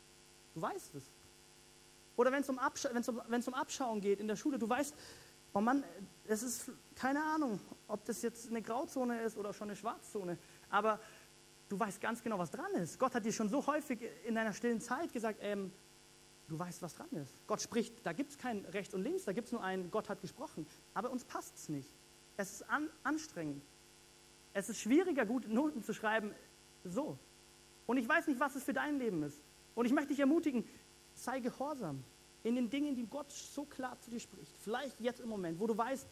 Du weißt es. Oder wenn es um, Abscha um, um Abschauen geht in der Schule, du weißt, oh Mann, es ist keine Ahnung, ob das jetzt eine Grauzone ist oder schon eine Schwarzzone, aber du weißt ganz genau, was dran ist. Gott hat dir schon so häufig in deiner stillen Zeit gesagt, ähm, du weißt, was dran ist. Gott spricht, da gibt es kein Rechts und Links, da gibt es nur ein, Gott hat gesprochen. Aber uns passt es nicht. Es ist an, anstrengend. Es ist schwieriger, gute Noten zu schreiben, so. Und ich weiß nicht, was es für dein Leben ist. Und ich möchte dich ermutigen, sei gehorsam in den Dingen, die Gott so klar zu dir spricht. Vielleicht jetzt im Moment, wo du weißt,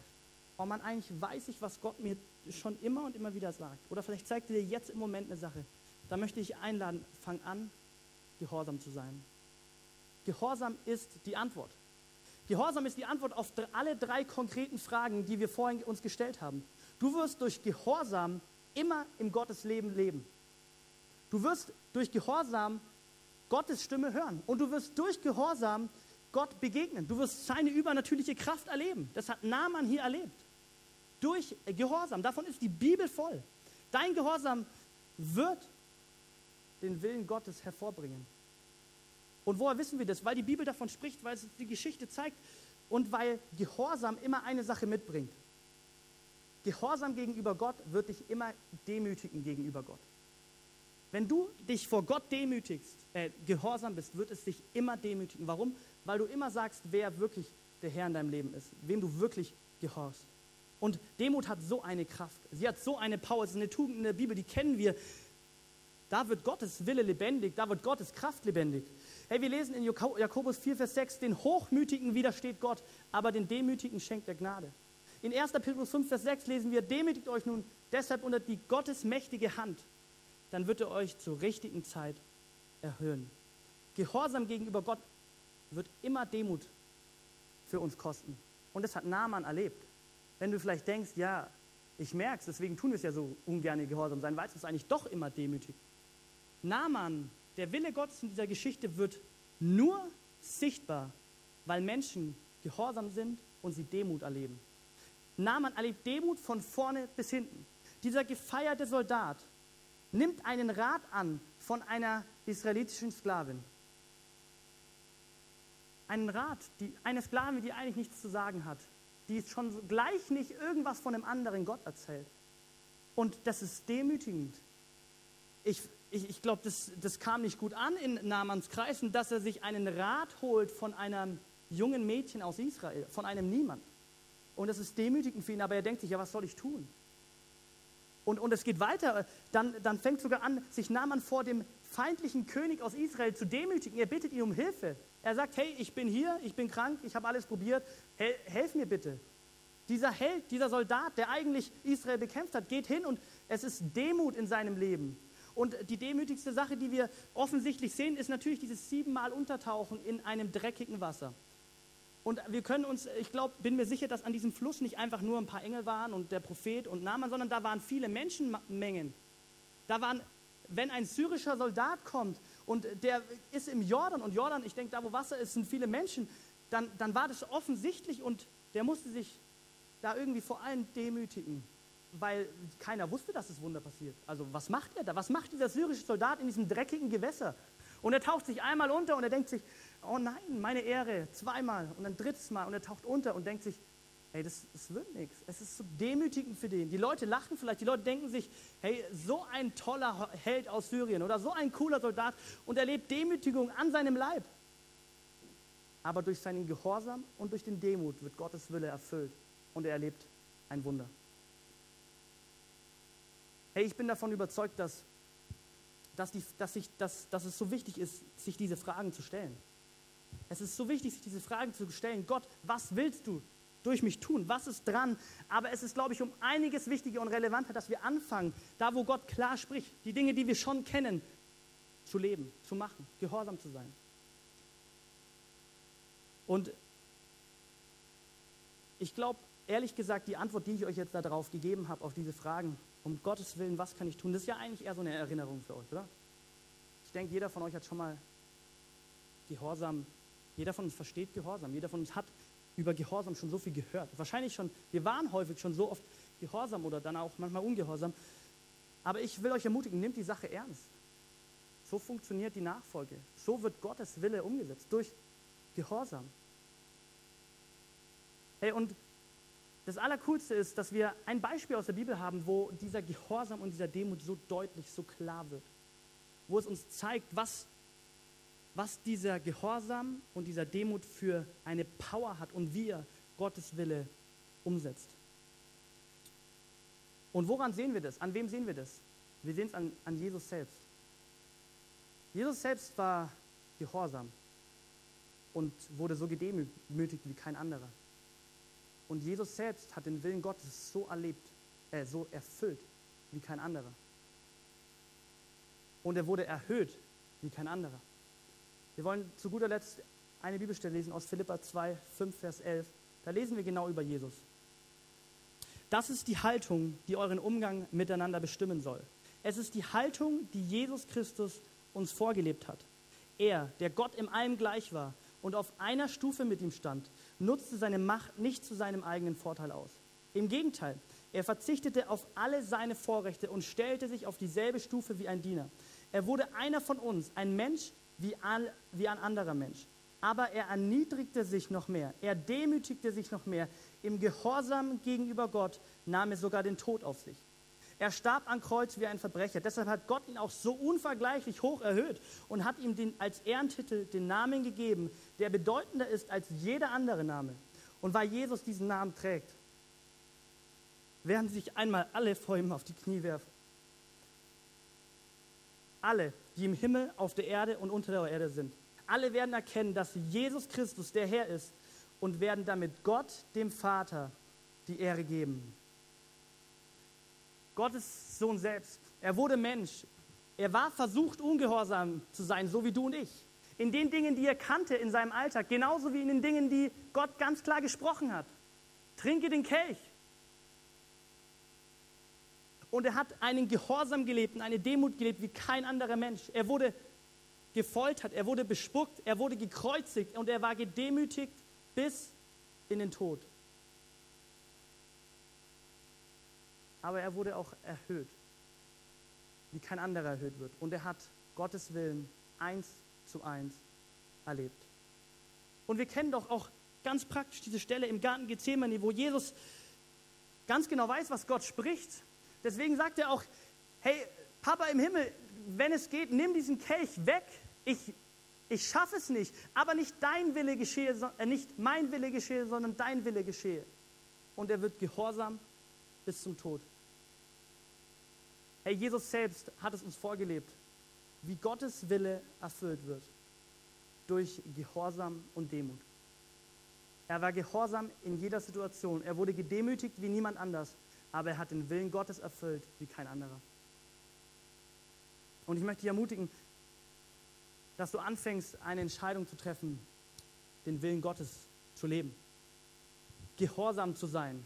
oh man, eigentlich weiß ich, was Gott mir schon immer und immer wieder sagt. Oder vielleicht zeigt er dir jetzt im Moment eine Sache. Da möchte ich einladen, fang an, gehorsam zu sein. Gehorsam ist die Antwort. Gehorsam ist die Antwort auf alle drei konkreten Fragen, die wir vorhin uns gestellt haben. Du wirst durch Gehorsam immer im Gottesleben leben. Du wirst durch Gehorsam Gottes Stimme hören. Und du wirst durch Gehorsam Gott begegnen. Du wirst seine übernatürliche Kraft erleben. Das hat Naaman hier erlebt. Durch Gehorsam. Davon ist die Bibel voll. Dein Gehorsam wird den Willen Gottes hervorbringen. Und woher wissen wir das? Weil die Bibel davon spricht, weil es die Geschichte zeigt und weil Gehorsam immer eine Sache mitbringt. Gehorsam gegenüber Gott wird dich immer demütigen gegenüber Gott. Wenn du dich vor Gott demütigst, äh, gehorsam bist, wird es dich immer demütigen. Warum? Weil du immer sagst, wer wirklich der Herr in deinem Leben ist, wem du wirklich gehorchst. Und Demut hat so eine Kraft, sie hat so eine Power, es ist eine Tugend in der Bibel, die kennen wir. Da wird Gottes Wille lebendig, da wird Gottes Kraft lebendig. Hey, wir lesen in Jakobus 4, Vers 6, den Hochmütigen widersteht Gott, aber den Demütigen schenkt er Gnade. In 1. Petrus 5, Vers 6 lesen wir, demütigt euch nun deshalb unter die Gottes mächtige Hand, dann wird er euch zur richtigen Zeit erhöhen. Gehorsam gegenüber Gott wird immer Demut für uns kosten. Und das hat Naaman erlebt. Wenn du vielleicht denkst, ja, ich merke es, deswegen tun wir es ja so ungern gehorsam sein, weil es uns eigentlich doch immer demütigt. Naaman der Wille Gottes in dieser Geschichte wird nur sichtbar, weil Menschen gehorsam sind und sie Demut erleben. Naaman erlebt Demut von vorne bis hinten. Dieser gefeierte Soldat nimmt einen Rat an von einer israelitischen Sklavin. Einen Rat, die, eine Sklavin, die eigentlich nichts zu sagen hat, die schon gleich nicht irgendwas von einem anderen Gott erzählt. Und das ist demütigend. Ich, ich, ich glaube, das, das kam nicht gut an in Namans Kreisen, dass er sich einen Rat holt von einem jungen Mädchen aus Israel, von einem Niemand. Und das ist demütigend für ihn, aber er denkt sich, ja, was soll ich tun? Und, und es geht weiter, dann, dann fängt sogar an, sich Naaman vor dem feindlichen König aus Israel zu demütigen. Er bittet ihn um Hilfe. Er sagt, hey, ich bin hier, ich bin krank, ich habe alles probiert, Hel helf mir bitte. Dieser Held, dieser Soldat, der eigentlich Israel bekämpft hat, geht hin und es ist Demut in seinem Leben. Und die demütigste Sache, die wir offensichtlich sehen, ist natürlich dieses siebenmal Untertauchen in einem dreckigen Wasser. Und wir können uns, ich glaube, bin mir sicher, dass an diesem Fluss nicht einfach nur ein paar Engel waren und der Prophet und Naaman, sondern da waren viele Menschenmengen. Da waren, wenn ein syrischer Soldat kommt und der ist im Jordan und Jordan, ich denke, da wo Wasser ist, sind viele Menschen, dann, dann war das offensichtlich und der musste sich da irgendwie vor allem demütigen. Weil keiner wusste, dass das Wunder passiert. Also was macht er da? Was macht dieser syrische Soldat in diesem dreckigen Gewässer? Und er taucht sich einmal unter und er denkt sich, oh nein, meine Ehre, zweimal und ein drittes Mal und er taucht unter und denkt sich, hey, das, das wird nichts. Es ist so demütigend für den. Die Leute lachen vielleicht, die Leute denken sich, hey, so ein toller Held aus Syrien oder so ein cooler Soldat und er lebt Demütigung an seinem Leib. Aber durch seinen Gehorsam und durch den Demut wird Gottes Wille erfüllt und er erlebt ein Wunder. Hey, ich bin davon überzeugt, dass, dass, die, dass, ich, dass, dass es so wichtig ist, sich diese Fragen zu stellen. Es ist so wichtig, sich diese Fragen zu stellen. Gott, was willst du durch mich tun? Was ist dran? Aber es ist, glaube ich, um einiges wichtiger und relevanter, dass wir anfangen, da wo Gott klar spricht, die Dinge, die wir schon kennen, zu leben, zu machen, gehorsam zu sein. Und ich glaube, ehrlich gesagt, die Antwort, die ich euch jetzt darauf gegeben habe, auf diese Fragen, um Gottes Willen, was kann ich tun, das ist ja eigentlich eher so eine Erinnerung für euch, oder? Ich denke, jeder von euch hat schon mal Gehorsam, jeder von uns versteht Gehorsam, jeder von uns hat über Gehorsam schon so viel gehört. Wahrscheinlich schon, wir waren häufig schon so oft Gehorsam oder dann auch manchmal ungehorsam. Aber ich will euch ermutigen, nehmt die Sache ernst. So funktioniert die Nachfolge. So wird Gottes Wille umgesetzt, durch Gehorsam. Hey, und das Allercoolste ist, dass wir ein Beispiel aus der Bibel haben, wo dieser Gehorsam und dieser Demut so deutlich, so klar wird. Wo es uns zeigt, was, was dieser Gehorsam und dieser Demut für eine Power hat und wie er Gottes Wille umsetzt. Und woran sehen wir das? An wem sehen wir das? Wir sehen es an, an Jesus selbst. Jesus selbst war gehorsam und wurde so gedemütigt wie kein anderer. Und Jesus selbst hat den Willen Gottes so erlebt, äh, so erfüllt wie kein anderer. Und er wurde erhöht wie kein anderer. Wir wollen zu guter Letzt eine Bibelstelle lesen aus Philippa 2, 5, Vers 11. Da lesen wir genau über Jesus. Das ist die Haltung, die euren Umgang miteinander bestimmen soll. Es ist die Haltung, die Jesus Christus uns vorgelebt hat. Er, der Gott im allem gleich war und auf einer Stufe mit ihm stand, nutzte seine Macht nicht zu seinem eigenen Vorteil aus. Im Gegenteil, er verzichtete auf alle seine Vorrechte und stellte sich auf dieselbe Stufe wie ein Diener. Er wurde einer von uns, ein Mensch wie, all, wie ein anderer Mensch. Aber er erniedrigte sich noch mehr, er demütigte sich noch mehr. Im Gehorsam gegenüber Gott nahm er sogar den Tod auf sich. Er starb an Kreuz wie ein Verbrecher. Deshalb hat Gott ihn auch so unvergleichlich hoch erhöht und hat ihm den, als Ehrentitel den Namen gegeben, der bedeutender ist als jeder andere Name. Und weil Jesus diesen Namen trägt, werden sich einmal alle vor ihm auf die Knie werfen. Alle, die im Himmel, auf der Erde und unter der Erde sind. Alle werden erkennen, dass Jesus Christus der Herr ist und werden damit Gott, dem Vater, die Ehre geben. Gottes Sohn selbst. Er wurde Mensch. Er war versucht, ungehorsam zu sein, so wie du und ich. In den Dingen, die er kannte in seinem Alltag, genauso wie in den Dingen, die Gott ganz klar gesprochen hat. Trinke den Kelch. Und er hat einen Gehorsam gelebt und eine Demut gelebt wie kein anderer Mensch. Er wurde gefoltert, er wurde bespuckt, er wurde gekreuzigt und er war gedemütigt bis in den Tod. Aber er wurde auch erhöht, wie kein anderer erhöht wird. Und er hat Gottes Willen eins zu eins erlebt. Und wir kennen doch auch ganz praktisch diese Stelle im Garten Gethsemane, wo Jesus ganz genau weiß, was Gott spricht. Deswegen sagt er auch, hey, Papa im Himmel, wenn es geht, nimm diesen Kelch weg. Ich, ich schaffe es nicht, aber nicht dein Wille geschehe, äh, nicht mein Wille geschehe, sondern dein Wille geschehe. Und er wird gehorsam bis zum Tod. Hey, Jesus selbst hat es uns vorgelebt, wie Gottes Wille erfüllt wird durch Gehorsam und Demut. Er war gehorsam in jeder Situation. Er wurde gedemütigt wie niemand anders, aber er hat den Willen Gottes erfüllt wie kein anderer. Und ich möchte dich ermutigen, dass du anfängst, eine Entscheidung zu treffen, den Willen Gottes zu leben. Gehorsam zu sein.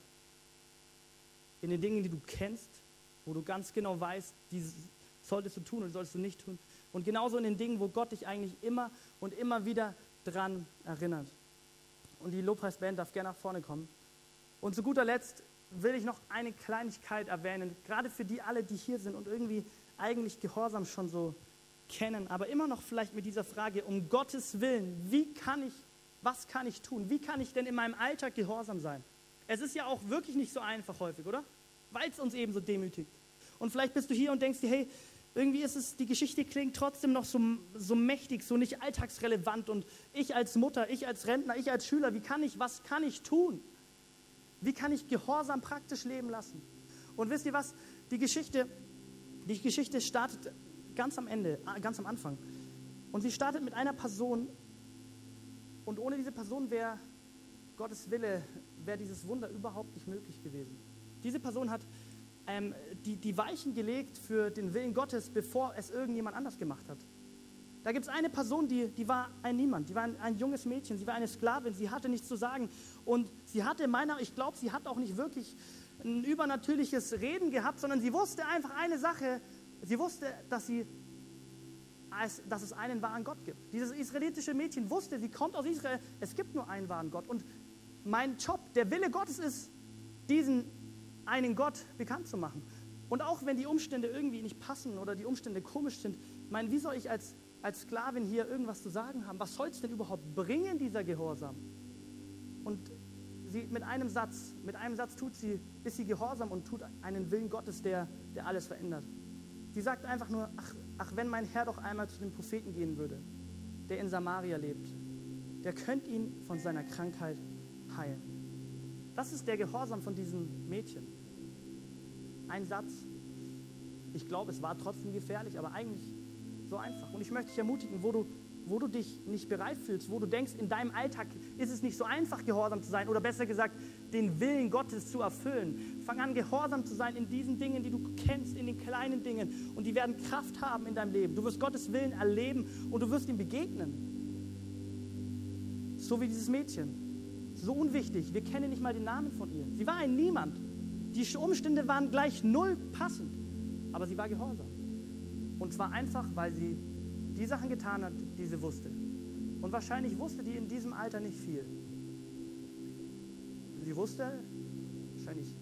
In den Dingen, die du kennst wo du ganz genau weißt, die solltest du tun und solltest du nicht tun. Und genauso in den Dingen, wo Gott dich eigentlich immer und immer wieder dran erinnert. Und die Lobpreisband darf gerne nach vorne kommen. Und zu guter Letzt will ich noch eine Kleinigkeit erwähnen, gerade für die alle, die hier sind und irgendwie eigentlich Gehorsam schon so kennen, aber immer noch vielleicht mit dieser Frage, um Gottes Willen, wie kann ich, was kann ich tun? Wie kann ich denn in meinem Alltag gehorsam sein? Es ist ja auch wirklich nicht so einfach häufig, oder? Weil es uns eben so demütigt. Und vielleicht bist du hier und denkst dir, hey, irgendwie ist es, die Geschichte klingt trotzdem noch so, so mächtig, so nicht alltagsrelevant. Und ich als Mutter, ich als Rentner, ich als Schüler, wie kann ich, was kann ich tun? Wie kann ich Gehorsam praktisch leben lassen? Und wisst ihr was? Die Geschichte, die Geschichte startet ganz am Ende, äh, ganz am Anfang. Und sie startet mit einer Person. Und ohne diese Person wäre Gottes Wille, wäre dieses Wunder überhaupt nicht möglich gewesen. Diese Person hat ähm, die, die Weichen gelegt für den Willen Gottes, bevor es irgendjemand anders gemacht hat. Da gibt es eine Person, die, die war ein Niemand, die war ein, ein, junges Mädchen, sie war eine Sklavin, sie hatte nichts zu sagen. Und sie hatte meiner, ich glaube, sie hat auch nicht wirklich ein übernatürliches Reden gehabt, sondern sie wusste einfach eine Sache, sie wusste, dass, sie, dass es einen wahren Gott gibt. Dieses israelitische Mädchen wusste, sie kommt aus Israel, es gibt nur einen wahren Gott. Und mein Job, der Wille Gottes ist, diesen einen Gott bekannt zu machen. Und auch wenn die Umstände irgendwie nicht passen oder die Umstände komisch sind, ich wie soll ich als, als Sklavin hier irgendwas zu sagen haben? Was soll es denn überhaupt bringen, dieser Gehorsam? Und sie mit einem Satz, mit einem Satz tut sie, ist sie gehorsam und tut einen Willen Gottes, der, der alles verändert. Sie sagt einfach nur, ach, ach, wenn mein Herr doch einmal zu dem Propheten gehen würde, der in Samaria lebt, der könnte ihn von seiner Krankheit heilen. Das ist der Gehorsam von diesem Mädchen. Ein Satz. Ich glaube, es war trotzdem gefährlich, aber eigentlich so einfach. Und ich möchte dich ermutigen, wo du, wo du dich nicht bereit fühlst, wo du denkst, in deinem Alltag ist es nicht so einfach, gehorsam zu sein oder besser gesagt, den Willen Gottes zu erfüllen. Fang an, gehorsam zu sein in diesen Dingen, die du kennst, in den kleinen Dingen. Und die werden Kraft haben in deinem Leben. Du wirst Gottes Willen erleben und du wirst ihm begegnen. So wie dieses Mädchen so unwichtig. Wir kennen nicht mal den Namen von ihr. Sie war ein Niemand. Die Umstände waren gleich null passend. Aber sie war gehorsam. Und zwar einfach, weil sie die Sachen getan hat, die sie wusste. Und wahrscheinlich wusste die in diesem Alter nicht viel. Sie wusste, wahrscheinlich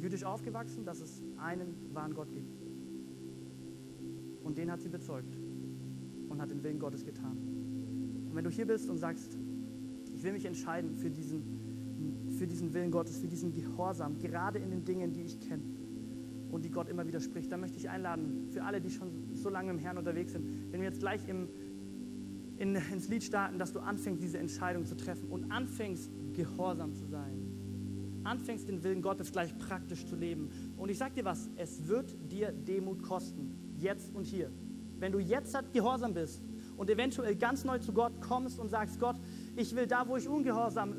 jüdisch aufgewachsen, dass es einen wahren Gott gibt. Und den hat sie bezeugt und hat den Willen Gottes getan. Und wenn du hier bist und sagst, will mich entscheiden für diesen, für diesen Willen Gottes, für diesen Gehorsam, gerade in den Dingen, die ich kenne und die Gott immer wieder spricht. Da möchte ich einladen, für alle, die schon so lange im Herrn unterwegs sind, wenn wir jetzt gleich im, in, ins Lied starten, dass du anfängst, diese Entscheidung zu treffen und anfängst, gehorsam zu sein. Anfängst, den Willen Gottes gleich praktisch zu leben. Und ich sag dir was, es wird dir Demut kosten, jetzt und hier. Wenn du jetzt gehorsam bist und eventuell ganz neu zu Gott kommst und sagst, Gott, ich will da, wo ich ungehorsam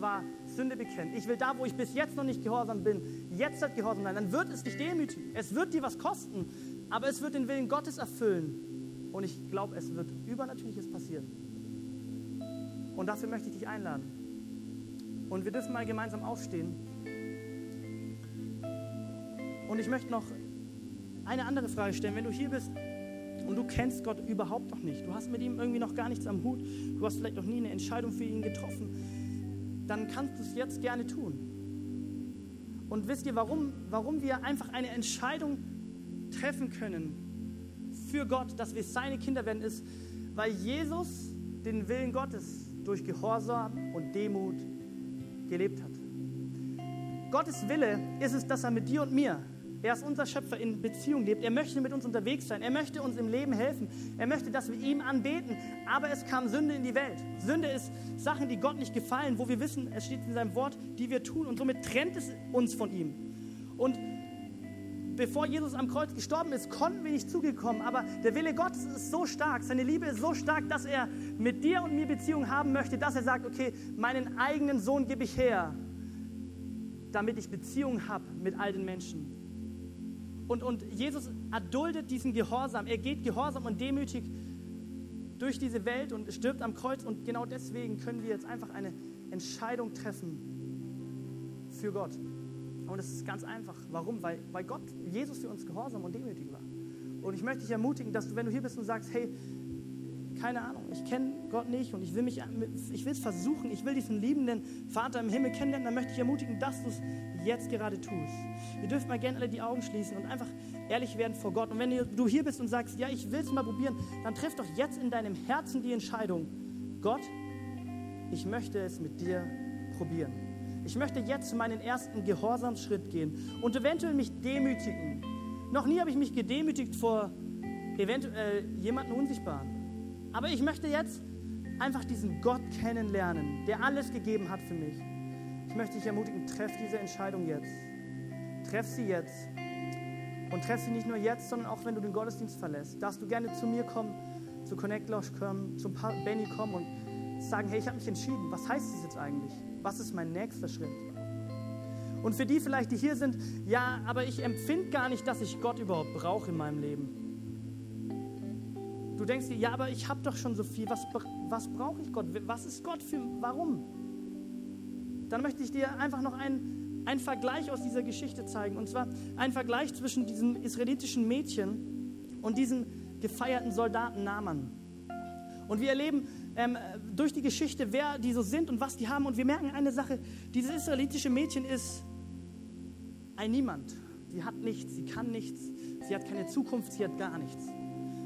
war, Sünde bekennen. Ich will da, wo ich bis jetzt noch nicht gehorsam bin, jetzt halt gehorsam sein. Dann wird es dich demütigen. Es wird dir was kosten, aber es wird den Willen Gottes erfüllen. Und ich glaube, es wird Übernatürliches passieren. Und dafür möchte ich dich einladen. Und wir dürfen mal gemeinsam aufstehen. Und ich möchte noch eine andere Frage stellen. Wenn du hier bist und du kennst Gott überhaupt noch nicht, du hast mit ihm irgendwie noch gar nichts am Hut, du hast vielleicht noch nie eine Entscheidung für ihn getroffen, dann kannst du es jetzt gerne tun. Und wisst ihr, warum, warum wir einfach eine Entscheidung treffen können für Gott, dass wir seine Kinder werden, ist, weil Jesus den Willen Gottes durch Gehorsam und Demut gelebt hat. Gottes Wille ist es, dass er mit dir und mir er ist unser Schöpfer, in Beziehung lebt. Er möchte mit uns unterwegs sein. Er möchte uns im Leben helfen. Er möchte, dass wir ihm anbeten. Aber es kam Sünde in die Welt. Sünde ist Sachen, die Gott nicht gefallen, wo wir wissen, es steht in seinem Wort, die wir tun. Und somit trennt es uns von ihm. Und bevor Jesus am Kreuz gestorben ist, konnten wir nicht zugekommen. Aber der Wille Gottes ist so stark, seine Liebe ist so stark, dass er mit dir und mir Beziehung haben möchte, dass er sagt, okay, meinen eigenen Sohn gebe ich her, damit ich Beziehung habe mit all den Menschen. Und, und Jesus erduldet diesen Gehorsam. Er geht gehorsam und demütig durch diese Welt und stirbt am Kreuz. Und genau deswegen können wir jetzt einfach eine Entscheidung treffen für Gott. Und es ist ganz einfach. Warum? Weil, weil Gott, Jesus für uns gehorsam und demütig war. Und ich möchte dich ermutigen, dass du, wenn du hier bist und sagst, hey, keine Ahnung, ich kenne Gott nicht und ich will mich, ich will es versuchen, ich will diesen liebenden Vater im Himmel kennenlernen, dann möchte ich ermutigen, dass du es jetzt gerade tust. Ihr dürft mal gerne alle die Augen schließen und einfach ehrlich werden vor Gott. Und wenn du hier bist und sagst, ja, ich will es mal probieren, dann triff doch jetzt in deinem Herzen die Entscheidung, Gott, ich möchte es mit dir probieren. Ich möchte jetzt meinen ersten Gehorsamsschritt gehen und eventuell mich demütigen. Noch nie habe ich mich gedemütigt vor eventuell jemanden Unsichtbaren. Aber ich möchte jetzt einfach diesen Gott kennenlernen, der alles gegeben hat für mich. Ich möchte dich ermutigen, treff diese Entscheidung jetzt. Treff sie jetzt. Und treff sie nicht nur jetzt, sondern auch wenn du den Gottesdienst verlässt. Darfst du gerne zu mir kommen, zu Connect Lounge kommen, zum Benny kommen und sagen, hey, ich habe mich entschieden. Was heißt das jetzt eigentlich? Was ist mein nächster Schritt? Und für die vielleicht, die hier sind, ja, aber ich empfinde gar nicht, dass ich Gott überhaupt brauche in meinem Leben. Du denkst dir, ja, aber ich habe doch schon so viel. Was, was brauche ich Gott? Was ist Gott für, warum? Dann möchte ich dir einfach noch einen, einen Vergleich aus dieser Geschichte zeigen. Und zwar ein Vergleich zwischen diesem israelitischen Mädchen und diesem gefeierten Soldaten Naaman. Und wir erleben ähm, durch die Geschichte, wer die so sind und was die haben. Und wir merken eine Sache, dieses israelitische Mädchen ist ein Niemand. Sie hat nichts, sie kann nichts, sie hat keine Zukunft, sie hat gar nichts.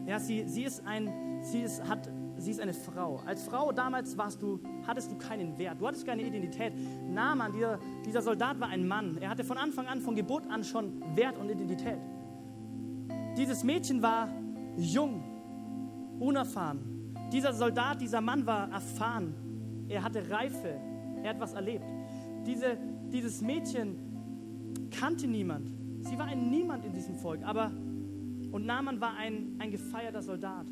Ja, sie, sie, ist ein, sie, ist, hat, sie ist eine Frau. Als Frau damals warst du, hattest du keinen Wert, du hattest keine Identität. Naaman, dieser, dieser Soldat war ein Mann. Er hatte von Anfang an, von Geburt an schon Wert und Identität. Dieses Mädchen war jung, unerfahren. Dieser Soldat, dieser Mann war erfahren. Er hatte Reife. Er hat was erlebt. Diese, dieses Mädchen kannte niemand. Sie war ein Niemand in diesem Volk, aber und Naaman war ein, ein gefeierter Soldat.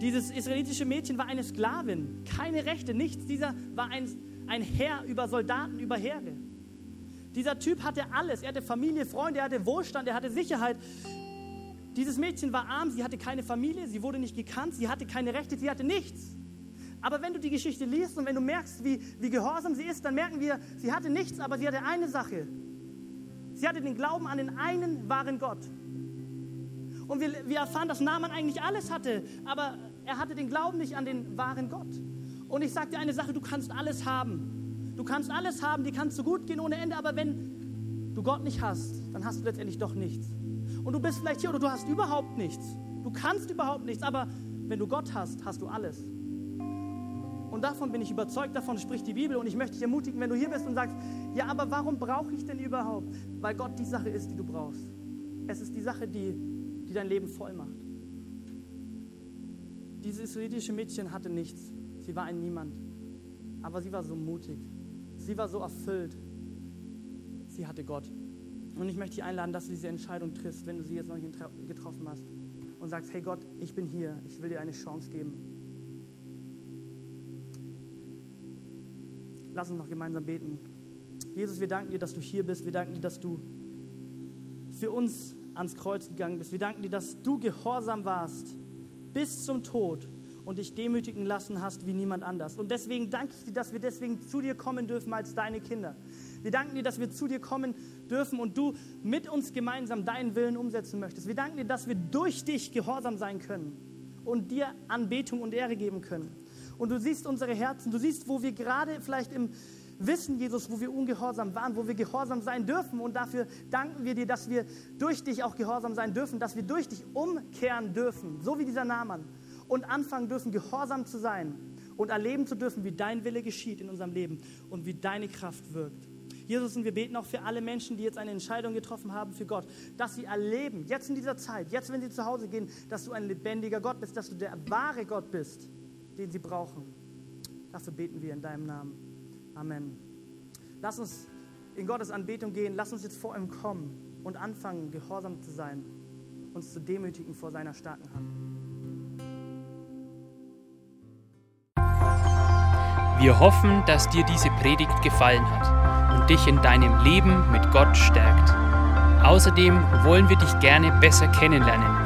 Dieses israelitische Mädchen war eine Sklavin, keine Rechte, nichts. Dieser war ein, ein Herr über Soldaten, über Heere. Dieser Typ hatte alles. Er hatte Familie, Freunde, er hatte Wohlstand, er hatte Sicherheit. Dieses Mädchen war arm, sie hatte keine Familie, sie wurde nicht gekannt, sie hatte keine Rechte, sie hatte nichts. Aber wenn du die Geschichte liest und wenn du merkst, wie, wie gehorsam sie ist, dann merken wir, sie hatte nichts, aber sie hatte eine Sache. Sie hatte den Glauben an den einen wahren Gott. Und wir, wir erfahren, dass Naaman eigentlich alles hatte, aber er hatte den Glauben nicht an den wahren Gott. Und ich sage dir eine Sache, du kannst alles haben. Du kannst alles haben, die kannst du gut gehen ohne Ende, aber wenn du Gott nicht hast, dann hast du letztendlich doch nichts. Und du bist vielleicht hier oder du hast überhaupt nichts. Du kannst überhaupt nichts, aber wenn du Gott hast, hast du alles. Und davon bin ich überzeugt, davon spricht die Bibel. Und ich möchte dich ermutigen, wenn du hier bist und sagst, ja, aber warum brauche ich denn überhaupt? Weil Gott die Sache ist, die du brauchst. Es ist die Sache, die die dein Leben voll macht. Dieses israelitische Mädchen hatte nichts. Sie war ein Niemand. Aber sie war so mutig. Sie war so erfüllt. Sie hatte Gott. Und ich möchte dich einladen, dass du diese Entscheidung triffst, wenn du sie jetzt noch nicht getroffen hast. Und sagst, hey Gott, ich bin hier. Ich will dir eine Chance geben. Lass uns noch gemeinsam beten. Jesus, wir danken dir, dass du hier bist. Wir danken dir, dass du für uns ans Kreuz gegangen bist. Wir danken dir, dass du gehorsam warst bis zum Tod und dich demütigen lassen hast wie niemand anders. Und deswegen danke ich dir, dass wir deswegen zu dir kommen dürfen als deine Kinder. Wir danken dir, dass wir zu dir kommen dürfen und du mit uns gemeinsam deinen Willen umsetzen möchtest. Wir danken dir, dass wir durch dich gehorsam sein können und dir Anbetung und Ehre geben können. Und du siehst unsere Herzen, du siehst, wo wir gerade vielleicht im, wissen, Jesus, wo wir ungehorsam waren, wo wir gehorsam sein dürfen. Und dafür danken wir dir, dass wir durch dich auch gehorsam sein dürfen, dass wir durch dich umkehren dürfen, so wie dieser Naaman, und anfangen dürfen, gehorsam zu sein und erleben zu dürfen, wie dein Wille geschieht in unserem Leben und wie deine Kraft wirkt. Jesus, und wir beten auch für alle Menschen, die jetzt eine Entscheidung getroffen haben für Gott, dass sie erleben, jetzt in dieser Zeit, jetzt, wenn sie zu Hause gehen, dass du ein lebendiger Gott bist, dass du der wahre Gott bist, den sie brauchen. Dafür beten wir in deinem Namen. Amen. Lass uns in Gottes Anbetung gehen. Lass uns jetzt vor ihm kommen und anfangen, gehorsam zu sein, uns zu demütigen vor seiner starken Hand. Wir hoffen, dass dir diese Predigt gefallen hat und dich in deinem Leben mit Gott stärkt. Außerdem wollen wir dich gerne besser kennenlernen.